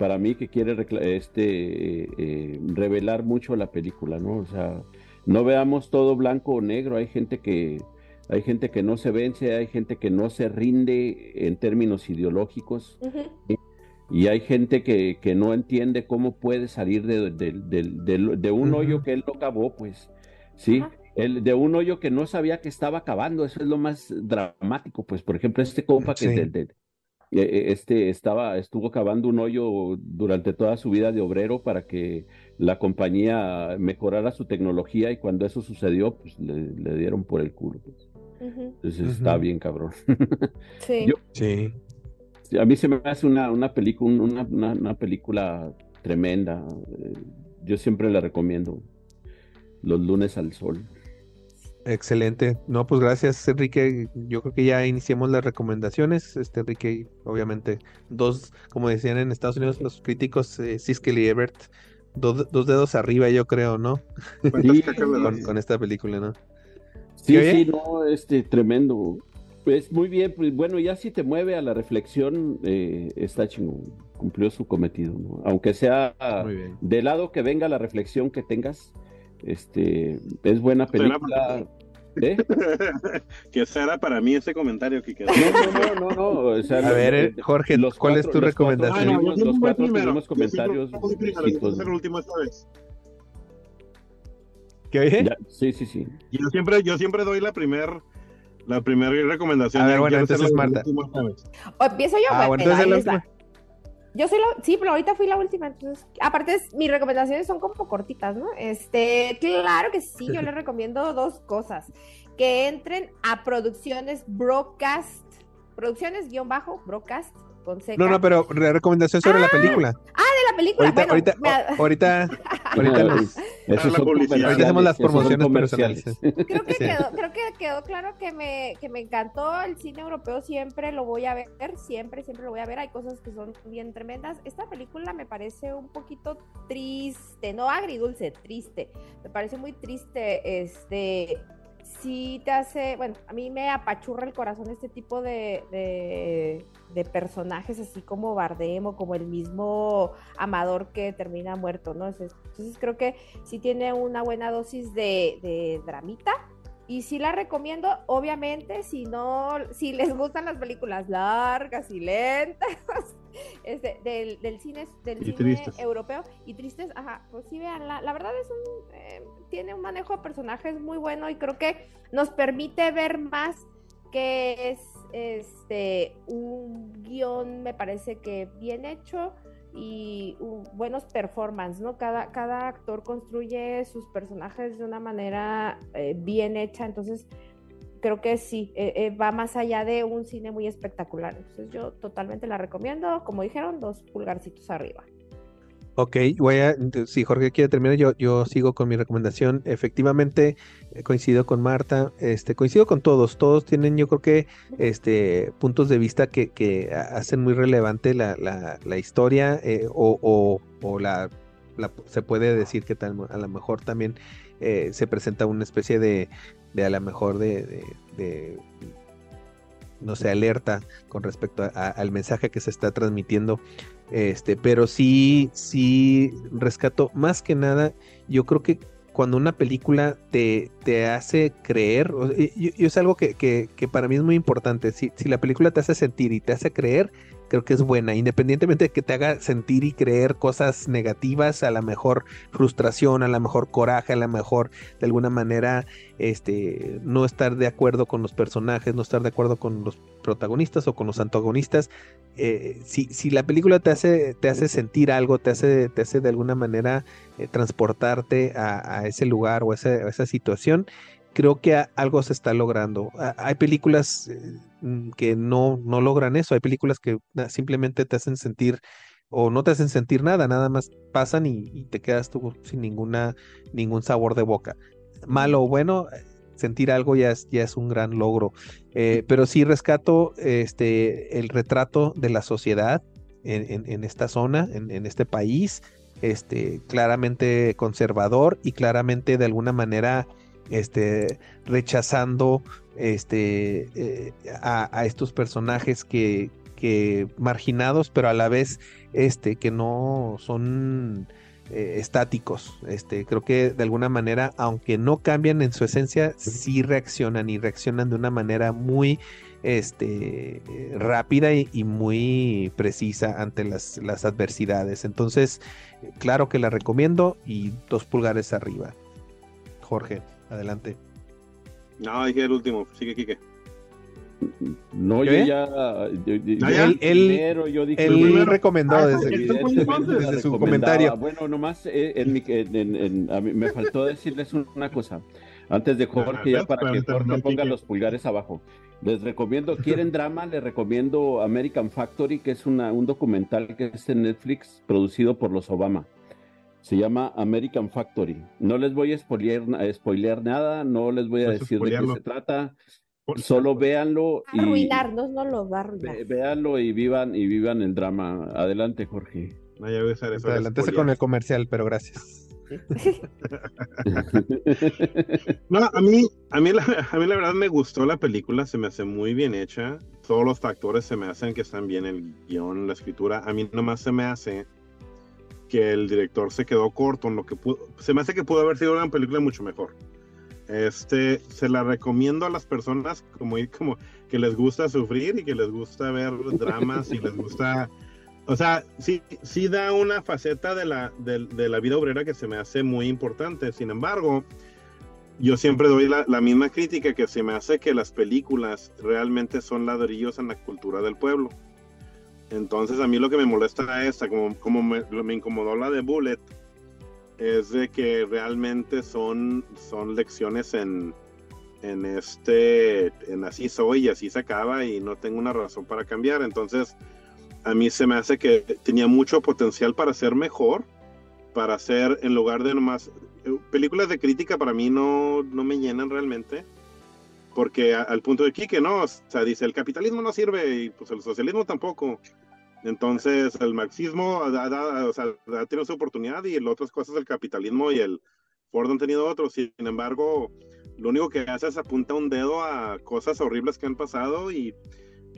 para mí, que quiere este, eh, revelar mucho la película, ¿no? O sea, no veamos todo blanco o negro, hay gente que... Hay gente que no se vence, hay gente que no se rinde en términos ideológicos. Y hay gente que, que, no entiende cómo puede salir de, de, un hoyo que él no acabó, pues, ¿sí? el de un hoyo que no sabía que estaba acabando, eso es lo más dramático, pues por ejemplo este compa que e, e, este estaba, estuvo cavando un hoyo durante toda su vida de obrero para que la compañía mejorara su tecnología y cuando eso sucedió, pues le, dieron por el culo. Pues. Entonces está bien cabrón. sí. sí. A mí se me hace una, una, película, una, una, película tremenda. Yo siempre la recomiendo. Los lunes al sol. Excelente. No, pues gracias, Enrique. Yo creo que ya iniciamos las recomendaciones. Este, Enrique, obviamente, dos, como decían en Estados Unidos los críticos, eh, Siskel y Ebert, dos, dedos arriba, yo creo, ¿no? con, esta película, ¿no? Sí, sí, no, este, tremendo. Pues muy bien, pues bueno, ya si te mueve a la reflexión, eh, está chingón, cumplió su cometido, ¿no? Aunque sea de lado que venga la reflexión que tengas, este, es buena película. ¿Eh? que será para mí ese comentario que quedó. No, no, no, no. a ver, eh, Jorge, ¿cuál es tu recomendación? los cuatro tuvimos comentarios. el último esta vez. ¿Qué oye? sí, sí, sí. Yo siempre, yo siempre doy la primera la primera recomendación. A ver, bueno, entonces Marta. O empiezo yo. Ah, bueno, entonces la yo soy la, sí, pero ahorita fui la última, entonces, aparte mis recomendaciones son como cortitas, ¿no? Este, claro que sí, yo les recomiendo dos cosas, que entren a producciones broadcast, producciones No, no, pero recomendación sobre la ah, película. Ah, de la película. Ahorita, bueno, ahorita, ahorita, ahorita, hacemos las promociones personales. Creo que, quedó, creo que quedó claro que me, que me encantó el cine europeo, siempre lo voy a ver, siempre, siempre lo voy a ver. Hay cosas que son bien tremendas. Esta película me parece un poquito triste, no agridulce, triste. Me parece muy triste, este sí te hace, bueno, a mí me apachurra el corazón este tipo de, de, personajes, así como Bardem o como el mismo Amador que termina muerto, ¿no? Entonces, creo que sí tiene una buena dosis de, de dramita y sí la recomiendo, obviamente, si no, si les gustan las películas largas y lentas, este, del, del, cine, del cine europeo y tristes, ajá, pues sí vean, la, la verdad es un, eh, tiene un manejo de personajes muy bueno y creo que nos permite ver más que es este un guion, me parece que bien hecho, y buenos performance, ¿no? Cada, cada actor construye sus personajes de una manera eh, bien hecha, entonces creo que sí, eh, eh, va más allá de un cine muy espectacular. Entonces yo totalmente la recomiendo, como dijeron, dos pulgarcitos arriba. Ok, voy a, si Jorge quiere terminar, yo, yo sigo con mi recomendación. Efectivamente, eh, coincido con Marta, este, coincido con todos, todos tienen yo creo que este, puntos de vista que, que hacen muy relevante la, la, historia eh, o, o, la, se puede decir que tal, a lo mejor también eh, se presenta una especie de, de a lo mejor de, no sé, alerta con respecto al mensaje que se está transmitiendo. Este, pero sí, sí rescato más que nada, yo creo que cuando una película te, te hace creer, y, es algo que, que, que, para mí es muy importante, si, si la película te hace sentir y te hace creer, creo que es buena, independientemente de que te haga sentir y creer cosas negativas, a la mejor frustración, a la mejor coraje, a la mejor de alguna manera este, no estar de acuerdo con los personajes, no estar de acuerdo con los protagonistas o con los antagonistas. Eh, si, si, la película te hace, te hace sentir algo, te hace, te hace de alguna manera eh, transportarte a, ese lugar o a esa situación, creo que algo se está logrando. Hay películas eh, mm, que no, no logran eso, hay películas que simplemente te hacen sentir o no te hacen sentir nada, nada más pasan y, te quedas tú sin ninguna, ningún sabor de boca. Malo o bueno, sentir algo ya es, ya es un gran logro. Eh, pero sí rescato este, el retrato de la sociedad en, esta zona, en, en, este país, este, claramente conservador y claramente de alguna manera este, rechazando este, eh, a, estos personajes que, que, marginados, pero a la vez este, que no son eh, estáticos. Este, creo que de alguna manera, aunque no cambian en su esencia, sí reaccionan y reaccionan de una manera muy este, rápida y, y muy precisa ante las, las adversidades. Entonces, claro que la recomiendo y dos pulgares arriba. Jorge. Adelante. No, dije el último, sigue Kike. No, yo ya. él, yo dije, él recomendó ah, desde, su comentario. Bueno, nomás eh, en mi, en, a mí me faltó decirles una cosa. Antes de Jorge, ya para que Jorge ponga los pulgares abajo. Les recomiendo, quieren drama, les recomiendo American Factory, que es una, un documental que es en Netflix producido por los Obama. Se llama American Factory. No les voy a spoilear, nada, no les voy a decir de qué se trata. Solo véanlo y arruinarnos, no lo va a arruinar. Véanlo y vivan y vivan el drama. Adelante, Jorge. Adelante con el comercial, pero gracias. no, a mí, a, mí la, a mí la verdad me gustó la película, se me hace muy bien hecha. Todos los factores se me hacen que están bien, el guion, la escritura. A mí nomás se me hace que el director se quedó corto en lo que pudo. Se me hace que pudo haber sido una película mucho mejor. Este, se la recomiendo a las personas como, como que les gusta sufrir y que les gusta ver dramas y les gusta o sea, sí, sí da una faceta de la, de, la vida obrera que se me hace muy importante. Sin embargo, yo siempre doy la, misma crítica que se me hace que las películas realmente son ladrillos en la cultura del pueblo. Entonces a mí lo que me molesta esta, como, como me, incomodó la de Bullet, es de que realmente son, son lecciones en, en este, en así soy y así se acaba y no tengo una razón para cambiar. Entonces a mí se me hace que tenía mucho potencial para ser mejor, para ser en lugar de nomás eh, películas de crítica para mí no, no me llenan realmente. Porque al punto de que no, o sea, dice el capitalismo no sirve y pues el socialismo tampoco. Entonces el marxismo ha, o sea, ha tenido su oportunidad y las otras cosas del capitalismo y el Ford han tenido otros. Sin embargo, lo único que hace es apunta un dedo a cosas horribles que han pasado y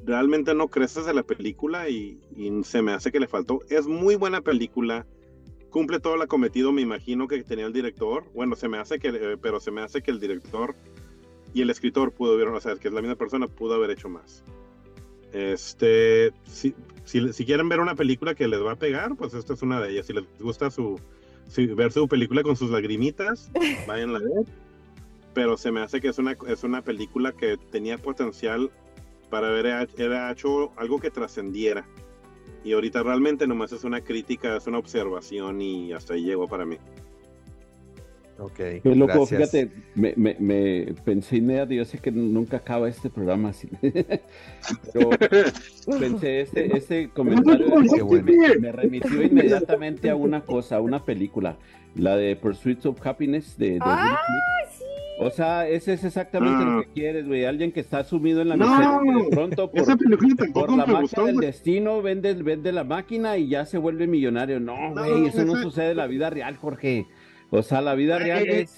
realmente no creces de la película y, se me hace que le faltó. Es muy buena película, cumple todo lo cometido, me imagino que tenía el director. Bueno, se me hace que, eh, pero se me hace que el director y el escritor pudo haber, o sea, que es la misma persona, pudo haber hecho más. Este, si, si, quieren ver una película que les va a pegar, pues esta es una de ellas. Si les gusta su, ver su película con sus lagrimitas, vayan a ver. Pero se me hace que es una, es una película que tenía potencial para haber hecho algo que trascendiera. Y ahorita realmente nomás es una crítica, es una observación y hasta ahí llegó para mí. Ok. Qué loco, fíjate, me, me, me, pensé inmediatamente, yo sé que nunca acaba este programa así. Pero pensé, este, este comentario me remitió inmediatamente a una cosa, a una película, la de Pursuits of Happiness de, de o sea, ese es exactamente lo ah. que quieres, güey. Alguien que está sumido en la miseria de pronto por, la máquina del destino vende, vende la máquina y ya se vuelve millonario. No, güey, eso no sucede en la vida real, Jorge. O sea, la vida real es...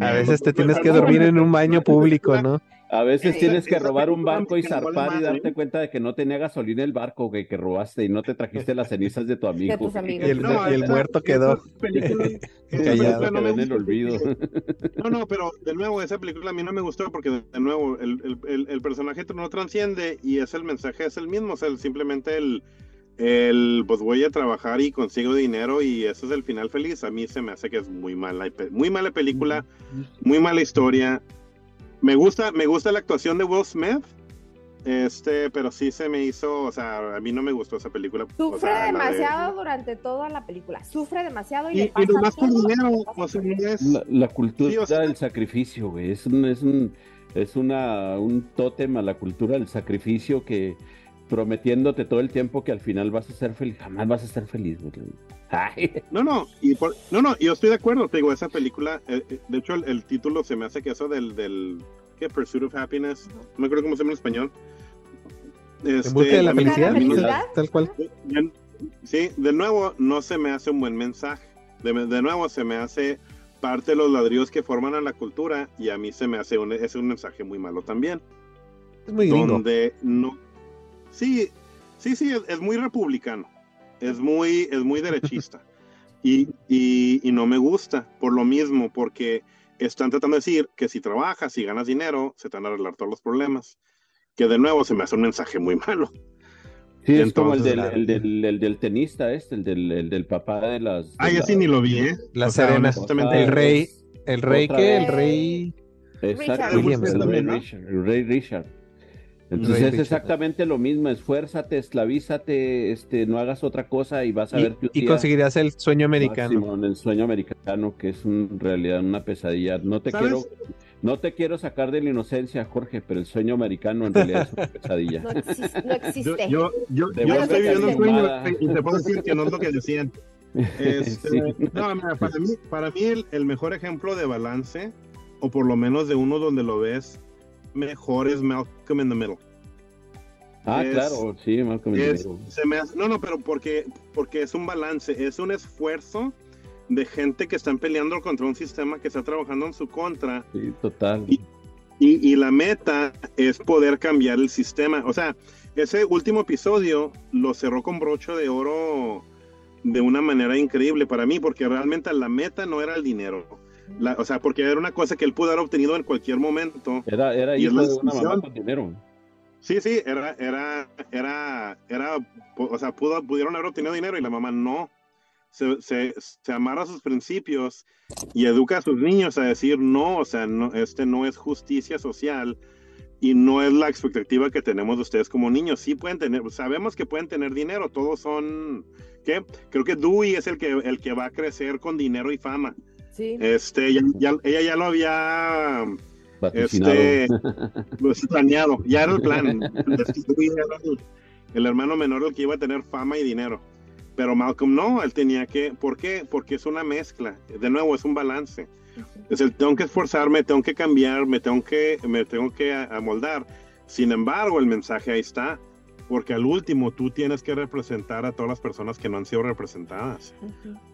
A veces te tienes que dormir en un baño público, ¿no? A veces tienes que robar un barco y zarpar y darte cuenta de que no tenía gasolina el barco güey, que robaste y no te trajiste las cenizas de tu amigo. Y el, muerto quedó callado. en el olvido. No, no, pero de nuevo, esa película a mí no me gustó porque de nuevo el, el, el personaje no transciende y es el mensaje, es el mismo, o sea, simplemente el, el pues voy a trabajar y consigo dinero y ese es el final feliz. A mí se me hace que es muy mala, muy mala película, muy mala historia me gusta, me gusta la actuación de Will Smith. Este, pero sí se me hizo, o sea, a mí no me gustó esa película. Sufre demasiado durante toda la película. Sufre demasiado y, le pasa más por dinero, la, cultura del sacrificio, güey. Es un, es un, es una, un tótem a la cultura del sacrificio que prometiéndote todo el tiempo que al final vas a ser feliz, jamás vas a ser feliz, güey. No, no, y no, no, yo estoy de acuerdo, te digo, esa película, eh, eh, de hecho el, título se me hace que eso del, del ¿qué? Pursuit of Happiness, no me acuerdo cómo se llama en español. Este, en busca de la felicidad, tal cual. Sí, de nuevo, no se me hace un buen mensaje. De, de, nuevo, se me hace parte de los ladrillos que forman a la cultura y a mí se me hace un, es un mensaje muy malo también. Es muy Donde no. Sí, sí, sí, es muy republicano es muy, es muy derechista. Y, y, no me gusta por lo mismo, porque están tratando de decir que si trabajas y ganas dinero, se te van a arreglar todos los problemas. Que de nuevo se me hace un mensaje muy malo. Sí, es como el del, el del, el del, tenista, este, el del, el del papá de las. Ah, ya sí ni lo vi, ¿eh? La Serena. el rey. ¿El rey qué? El rey. Exacto, el rey Richard. El rey Richard Entonces es exactamente lo mismo, esfuérzate, esclavízate, este, no hagas otra cosa y vas a ver que Y conseguirás el sueño americano. el sueño americano, que es en realidad una pesadilla. No te quiero no te quiero sacar de la inocencia, Jorge, pero el sueño americano en realidad es una pesadilla. No, existe. Yo, yo, yo, estoy viviendo un sueño y te puedo decir que no es lo que decían. Este, no, para mí, para mí el, el mejor ejemplo de balance, o por lo menos de uno donde lo ves mejor es Malcolm in the Middle. Ah, claro, sí, Malcolm in the Middle. no, no, pero porque, porque es un balance, es un esfuerzo de gente que están peleando contra un sistema que está trabajando en su contra. Sí, total. Y, y, la meta es poder cambiar el sistema. O sea, ese último episodio lo cerró con broche de oro de una manera increíble para mí, porque realmente la meta no era el dinero o sea, porque era una cosa que él pudo haber obtenido en cualquier momento. Era, era hijo de una mamá con dinero. Sí, sí, era, era, era, era, o sea, pudo, pudieron haber obtenido dinero y la mamá no. Se, se, se, amarra a sus principios y educa a sus niños a decir no, o sea, no, este no es justicia social y no es la expectativa que tenemos de ustedes como niños. Sí pueden tener, sabemos que pueden tener dinero, todos son, ¿qué? Creo que Dewey es el que, el que va a crecer con dinero y fama. Este, ella ya, lo había este, pues, planeado, ya era el plan. el, hermano menor el que iba a tener fama y dinero. Pero Malcolm no, él tenía que, ¿por qué? Porque es una mezcla, de nuevo es un balance. Es el tengo que esforzarme, tengo que cambiar, me tengo que, me tengo que amoldar. Sin embargo, el mensaje ahí está porque al último tú tienes que representar a todas las personas que no han sido representadas.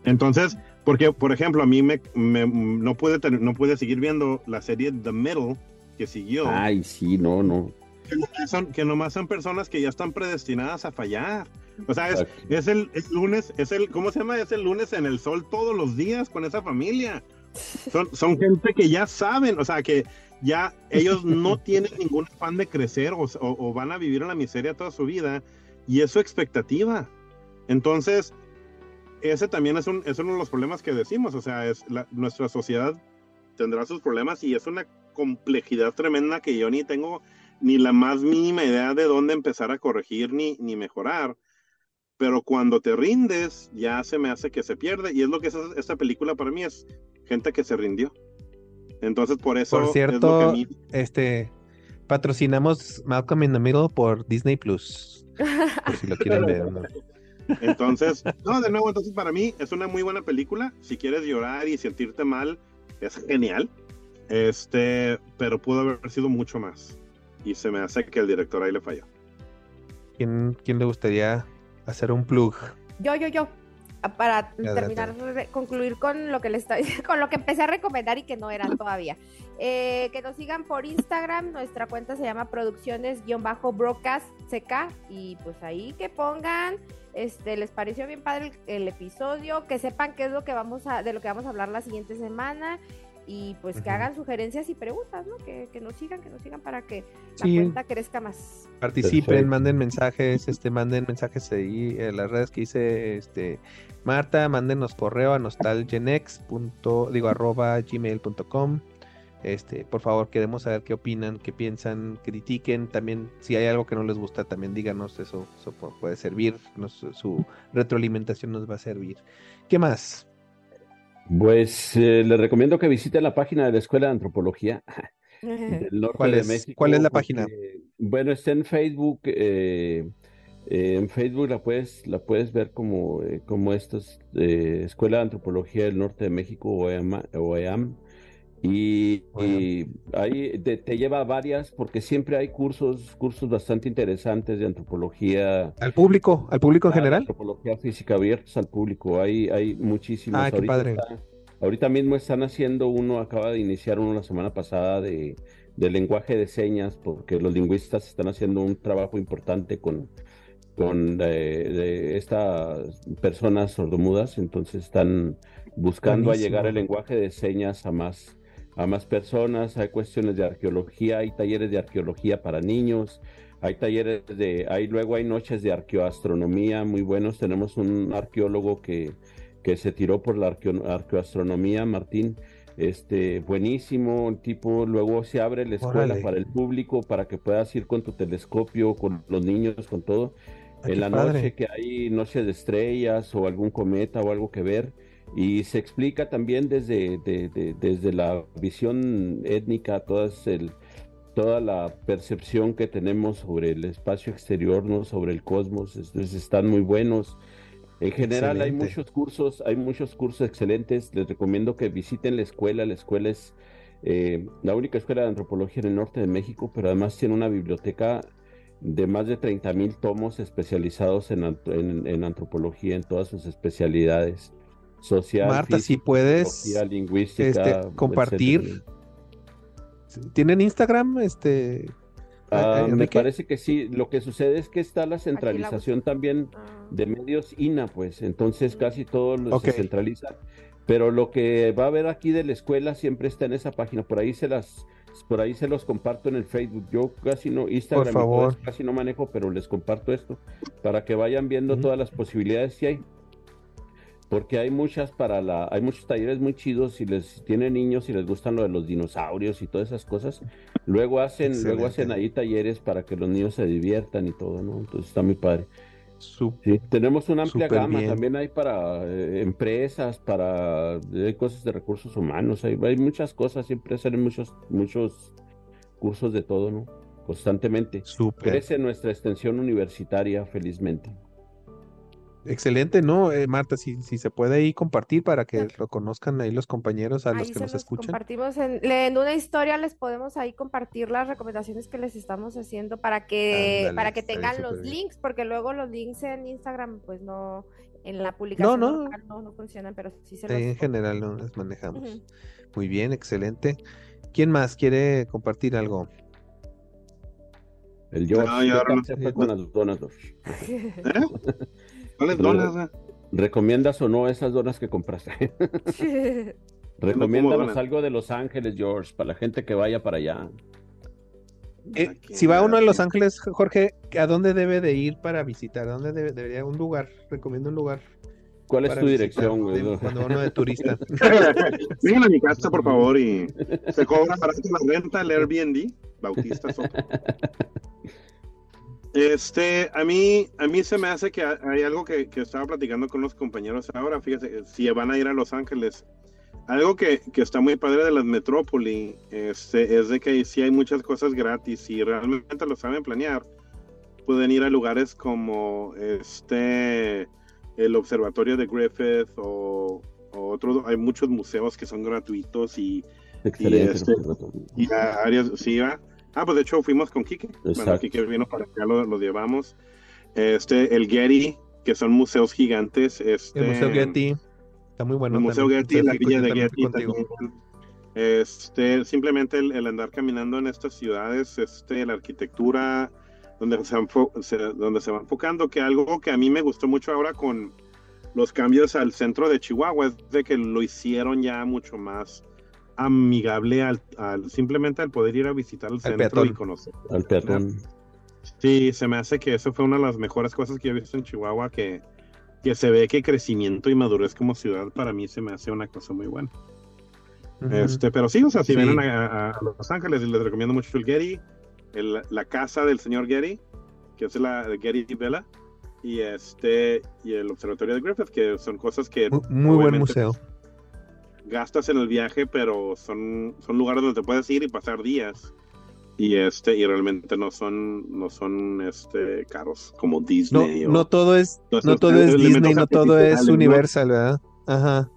Entonces, porque, por ejemplo, a mí me, no, puede no puede seguir viendo la serie The Middle que siguió. Ay, sí, no, no. Que nomás son, que nomás son personas que ya están predestinadas a fallar. O sea, es, es, el lunes, es el, ¿cómo se llama? Es el lunes en el sol todos los días con esa familia. Son, son gente que ya saben, o sea, que ya ellos no tienen ningún afán de crecer o, van a vivir en la miseria toda su vida y es su expectativa. Entonces, ese también es, un, es uno de los problemas que decimos, o sea, es nuestra sociedad tendrá sus problemas y es una complejidad tremenda que yo ni tengo ni la más mínima idea de dónde empezar a corregir ni, ni mejorar. Pero cuando te rindes, ya se me hace que se pierde. Y es lo que es esta película para mí, es gente que se rindió. Entonces, por eso. Por cierto, este patrocinamos Malcolm in the Middle por Disney Plus. Por si lo quieren ver. Entonces, no, de nuevo, entonces para mí es una muy buena película. Si quieres llorar y sentirte mal, es genial. Este, pero pudo haber sido mucho más. Y se me hace que el director ahí le falló. ¿Quién, quién le gustaría hacer un plug? Yo, yo, yo para terminar, concluir con lo que les con lo que empecé a recomendar y que no era todavía. Eh, que nos sigan por Instagram, nuestra cuenta se llama producciones-broadcast CK y pues ahí que pongan, este, les pareció bien padre el, episodio, que sepan qué es lo que vamos a, de lo que vamos a hablar la siguiente semana y pues que hagan sugerencias y preguntas, ¿no? Que, nos sigan, que nos sigan para que la cuenta crezca más. Participen, manden mensajes, este, manden mensajes ahí en las redes que hice, este, Marta, mándenos correo a nostalgenex. digo, arroba gmail.com. Este, por favor, queremos saber qué opinan, qué piensan, critiquen. También, si hay algo que no les gusta, también díganos, eso, eso puede servir. su retroalimentación nos va a servir. ¿Qué más? Pues eh, les recomiendo que visiten la página de la Escuela de Antropología del norte ¿Cuál es, de México. ¿Cuál es la página? Bueno, está en Facebook. Eh, eh, en Facebook la puedes, la puedes ver como, como esta Escuela de Antropología del Norte de México, OEAM. Y, ahí te, lleva a varias, porque siempre hay cursos, cursos bastante interesantes de antropología. ¿Al público? ¿Al público en general? Antropología física abiertos al público. Hay, hay muchísimos. Ah, qué padre. ahorita mismo están haciendo uno, acaba de iniciar uno la semana pasada de, de lenguaje de señas, porque los lingüistas están haciendo un trabajo importante con, con eh, estas personas sordomudas, entonces están buscando a llegar el lenguaje de señas a más a más personas, hay cuestiones de arqueología, hay talleres de arqueología para niños, hay talleres de, hay luego hay noches de arqueoastronomía muy buenos, tenemos un arqueólogo que, que se tiró por la arqueoastronomía, Martín, este, buenísimo, tipo, luego se abre la escuela para el público, para que puedas ir con tu telescopio, con los niños, con todo. Ah, en la noche que hay noche de estrellas o algún cometa o algo que ver. Y se explica también desde, desde la visión étnica, todas el, toda la percepción que tenemos sobre el espacio exterior, ¿no? sobre el cosmos, entonces están muy buenos. En general hay muchos cursos, hay muchos cursos excelentes. Les recomiendo que visiten la escuela. La escuela es eh, la única escuela de antropología en el norte de México, pero además tiene una biblioteca de más de 30 mil tomos especializados en, antropología en todas sus especialidades. Social, Marta, si puedes lingüística, este, compartir. ¿Tienen Instagram? Este, Ah, me parece que sí. Lo que sucede es que está la centralización también ah. de medios INA, pues entonces casi todo lo se centraliza. Pero lo que va a haber aquí de la escuela siempre está en esa página. Por ahí se las, por ahí se los comparto en el Facebook. Yo casi no Instagram casi no manejo, pero les comparto esto para que vayan viendo todas las posibilidades que hay porque hay muchas para la, hay muchos talleres muy chidos si les tienen niños y les gustan lo de los dinosaurios y todas esas cosas, luego hacen, luego hacen ahí talleres para que los niños se diviertan y todo, ¿no? Entonces está muy padre. sí, tenemos una amplia gama, también hay para eh, empresas, para hay cosas de recursos humanos, hay, hay muchas cosas, siempre salen muchos, muchos cursos de todo, ¿no? Constantemente. Crece nuestra extensión universitaria, felizmente. Excelente, ¿no? Eh, Marta, si, si se puede ahí compartir para que lo conozcan ahí los compañeros a los que nos escuchan. Compartimos en, en, una historia, les podemos ahí compartir las recomendaciones que les estamos haciendo para que, para que tengan los links, porque luego los links en Instagram, pues no, en la publicación no, no. funcionan, pero sí se los... En general no las manejamos. Muy bien, excelente. ¿Quién más quiere compartir algo? El George. No, con. ¿Eh? ¿Cuáles donas? ¿Recomiendas o no esas donas que compraste? Recomiéndanos algo de Los Ángeles, George, para la gente que vaya para allá. Eh, si va uno a Los Ángeles, Jorge, ¿a dónde debe de ir para visitar? ¿A dónde debe, debería un lugar? Recomiendo un lugar. ¿Cuál es tu dirección, güey? Cuando uno de turista. Vengan a mi casa, por favor, y se cobra para la renta, el Airbnb, Bautista Soto. Este, a mí, a mí se me hace que hay algo que, estaba platicando con los compañeros ahora, fíjese, si van a ir a Los Ángeles, algo que, está muy padre de las metrópoli este, es de que si hay muchas cosas gratis y realmente lo saben planear, pueden ir a lugares como este, el observatorio de Griffith o, otros, hay muchos museos que son gratuitos y, Excelente, y, este, áreas, sí, ¿va? Ah, pues de hecho fuimos con Kike. Bueno, Kike vino para acá, lo, llevamos. Este, el Getty, que son museos gigantes. Este, el Museo Getty. Está muy bueno. El Museo Getty, la villa de Getty. Este, simplemente el, andar caminando en estas ciudades, este, la arquitectura, donde se, donde se va enfocando, que algo que a mí me gustó mucho ahora con los cambios al centro de Chihuahua es de que lo hicieron ya mucho más amigable al, simplemente al poder ir a visitar el centro y conocer. Al peatón. Sí, se me hace que eso fue una de las mejores cosas que he visto en Chihuahua, que, que se ve que crecimiento y madurez como ciudad para mí se me hace una cosa muy buena. Este, pero sí, o sea, si vienen a, Los Ángeles, les recomiendo mucho el Getty, la casa del señor Getty, que es la de Getty Vela, y este, y el observatorio de Griffith, que son cosas que muy buen museo gastas en el viaje, pero son, son lugares donde te puedes ir y pasar días. Y este, y realmente no son, no son este caros como Disney. No, no todo es, no todo es Disney, no todo es Universal, ¿verdad? Ajá.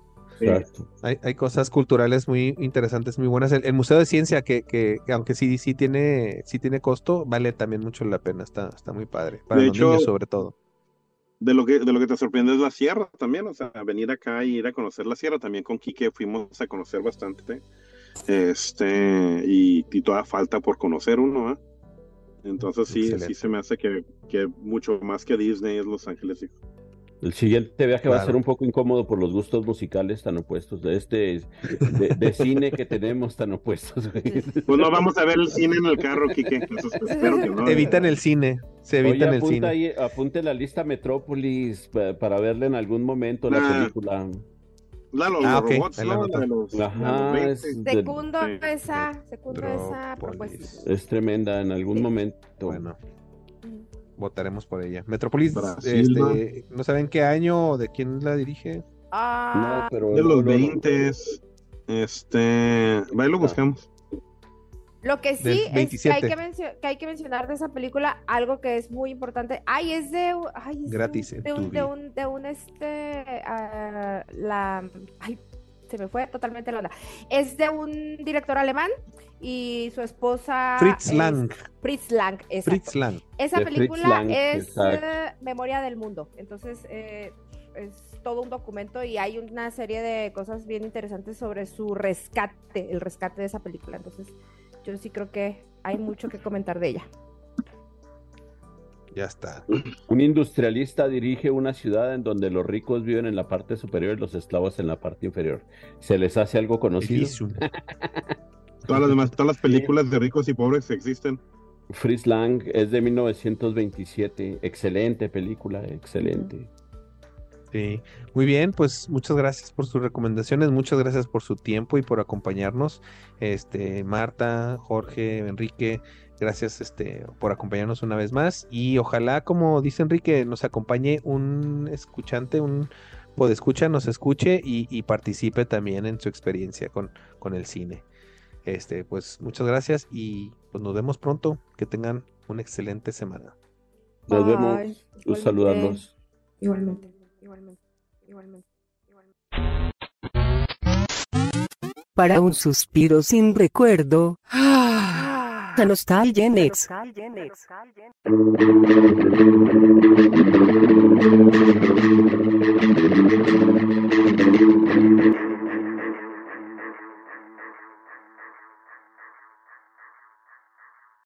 Hay, hay, cosas culturales muy interesantes, muy buenas. El, Museo de Ciencia, que, que, aunque sí, sí tiene, sí tiene costo, vale también mucho la pena. Está, está muy padre. Para los niños sobre todo de lo que de lo que te sorprende es la sierra también, o sea, venir acá y ir a conocer la sierra también con Quique fuimos a conocer bastante. Este, y, y toda falta por conocer uno, ¿eh? Entonces sí, sí se me hace que, que, mucho más que Disney es Los Ángeles, hijo. El siguiente viaje va a ser un poco incómodo por los gustos musicales tan opuestos de este de, cine que tenemos tan opuestos. Pues no vamos a ver el cine en el carro, Kike. Evitan el cine. Se evitan el cine. Ahí, apunte la lista Metrópolis para, verle en algún momento la ah. película. La los, Ah, los ok, robots, ¿no? de los- Ajá, los es, 20. de- Secundo Sí. esa, secundo esa propuesta. es tremenda en algún Sí. momento. Bueno. Votaremos por ella. Metropolis, Brasil, este, ¿no saben qué año o de quién la dirige? No, Ah, pero De no, los no, no. 20 este, ahí lo buscamos. Lo que sí es que hay 27. que, que hay que mencionar de esa película algo que es muy importante. Ay, es de, un- ay, es de un- Gratis de un, de un, de un, este, ah, la, ay, se me fue totalmente la onda. Es de un director alemán y su esposa Fritz es- Lang. Fritz Lang, exacto. Fritz Lang. Esa De película Lang, es exacto. Memoria del Mundo. Entonces, eh, es todo un documento y hay una serie de cosas bien interesantes sobre su rescate, el rescate de esa película. Entonces, yo sí creo que hay mucho que comentar de ella. Ya está. Un industrialista dirige una ciudad en donde los ricos viven en la parte superior y los esclavos en la parte inferior. ¿Se les hace algo conocido? Todas las demás, todas las películas de ricos y pobres existen. Fritz Lang es de 1927. Excelente película, excelente. Sí, muy bien, pues muchas gracias por sus recomendaciones, muchas gracias por su tiempo y por acompañarnos. Este, Marta, Jorge, Enrique, gracias este por acompañarnos una vez más y ojalá, como dice Enrique, nos acompañe un escuchante, un podescucha, nos escuche y, y participe también en su experiencia con, con el cine. Este, pues muchas gracias y pues nos vemos pronto. Que tengan una excelente semana. Nos vemos. Igualmente. saludarlos. Igualmente, igualmente, igualmente, igualmente. Para un suspiro sin recuerdo. A Nostalgia Next.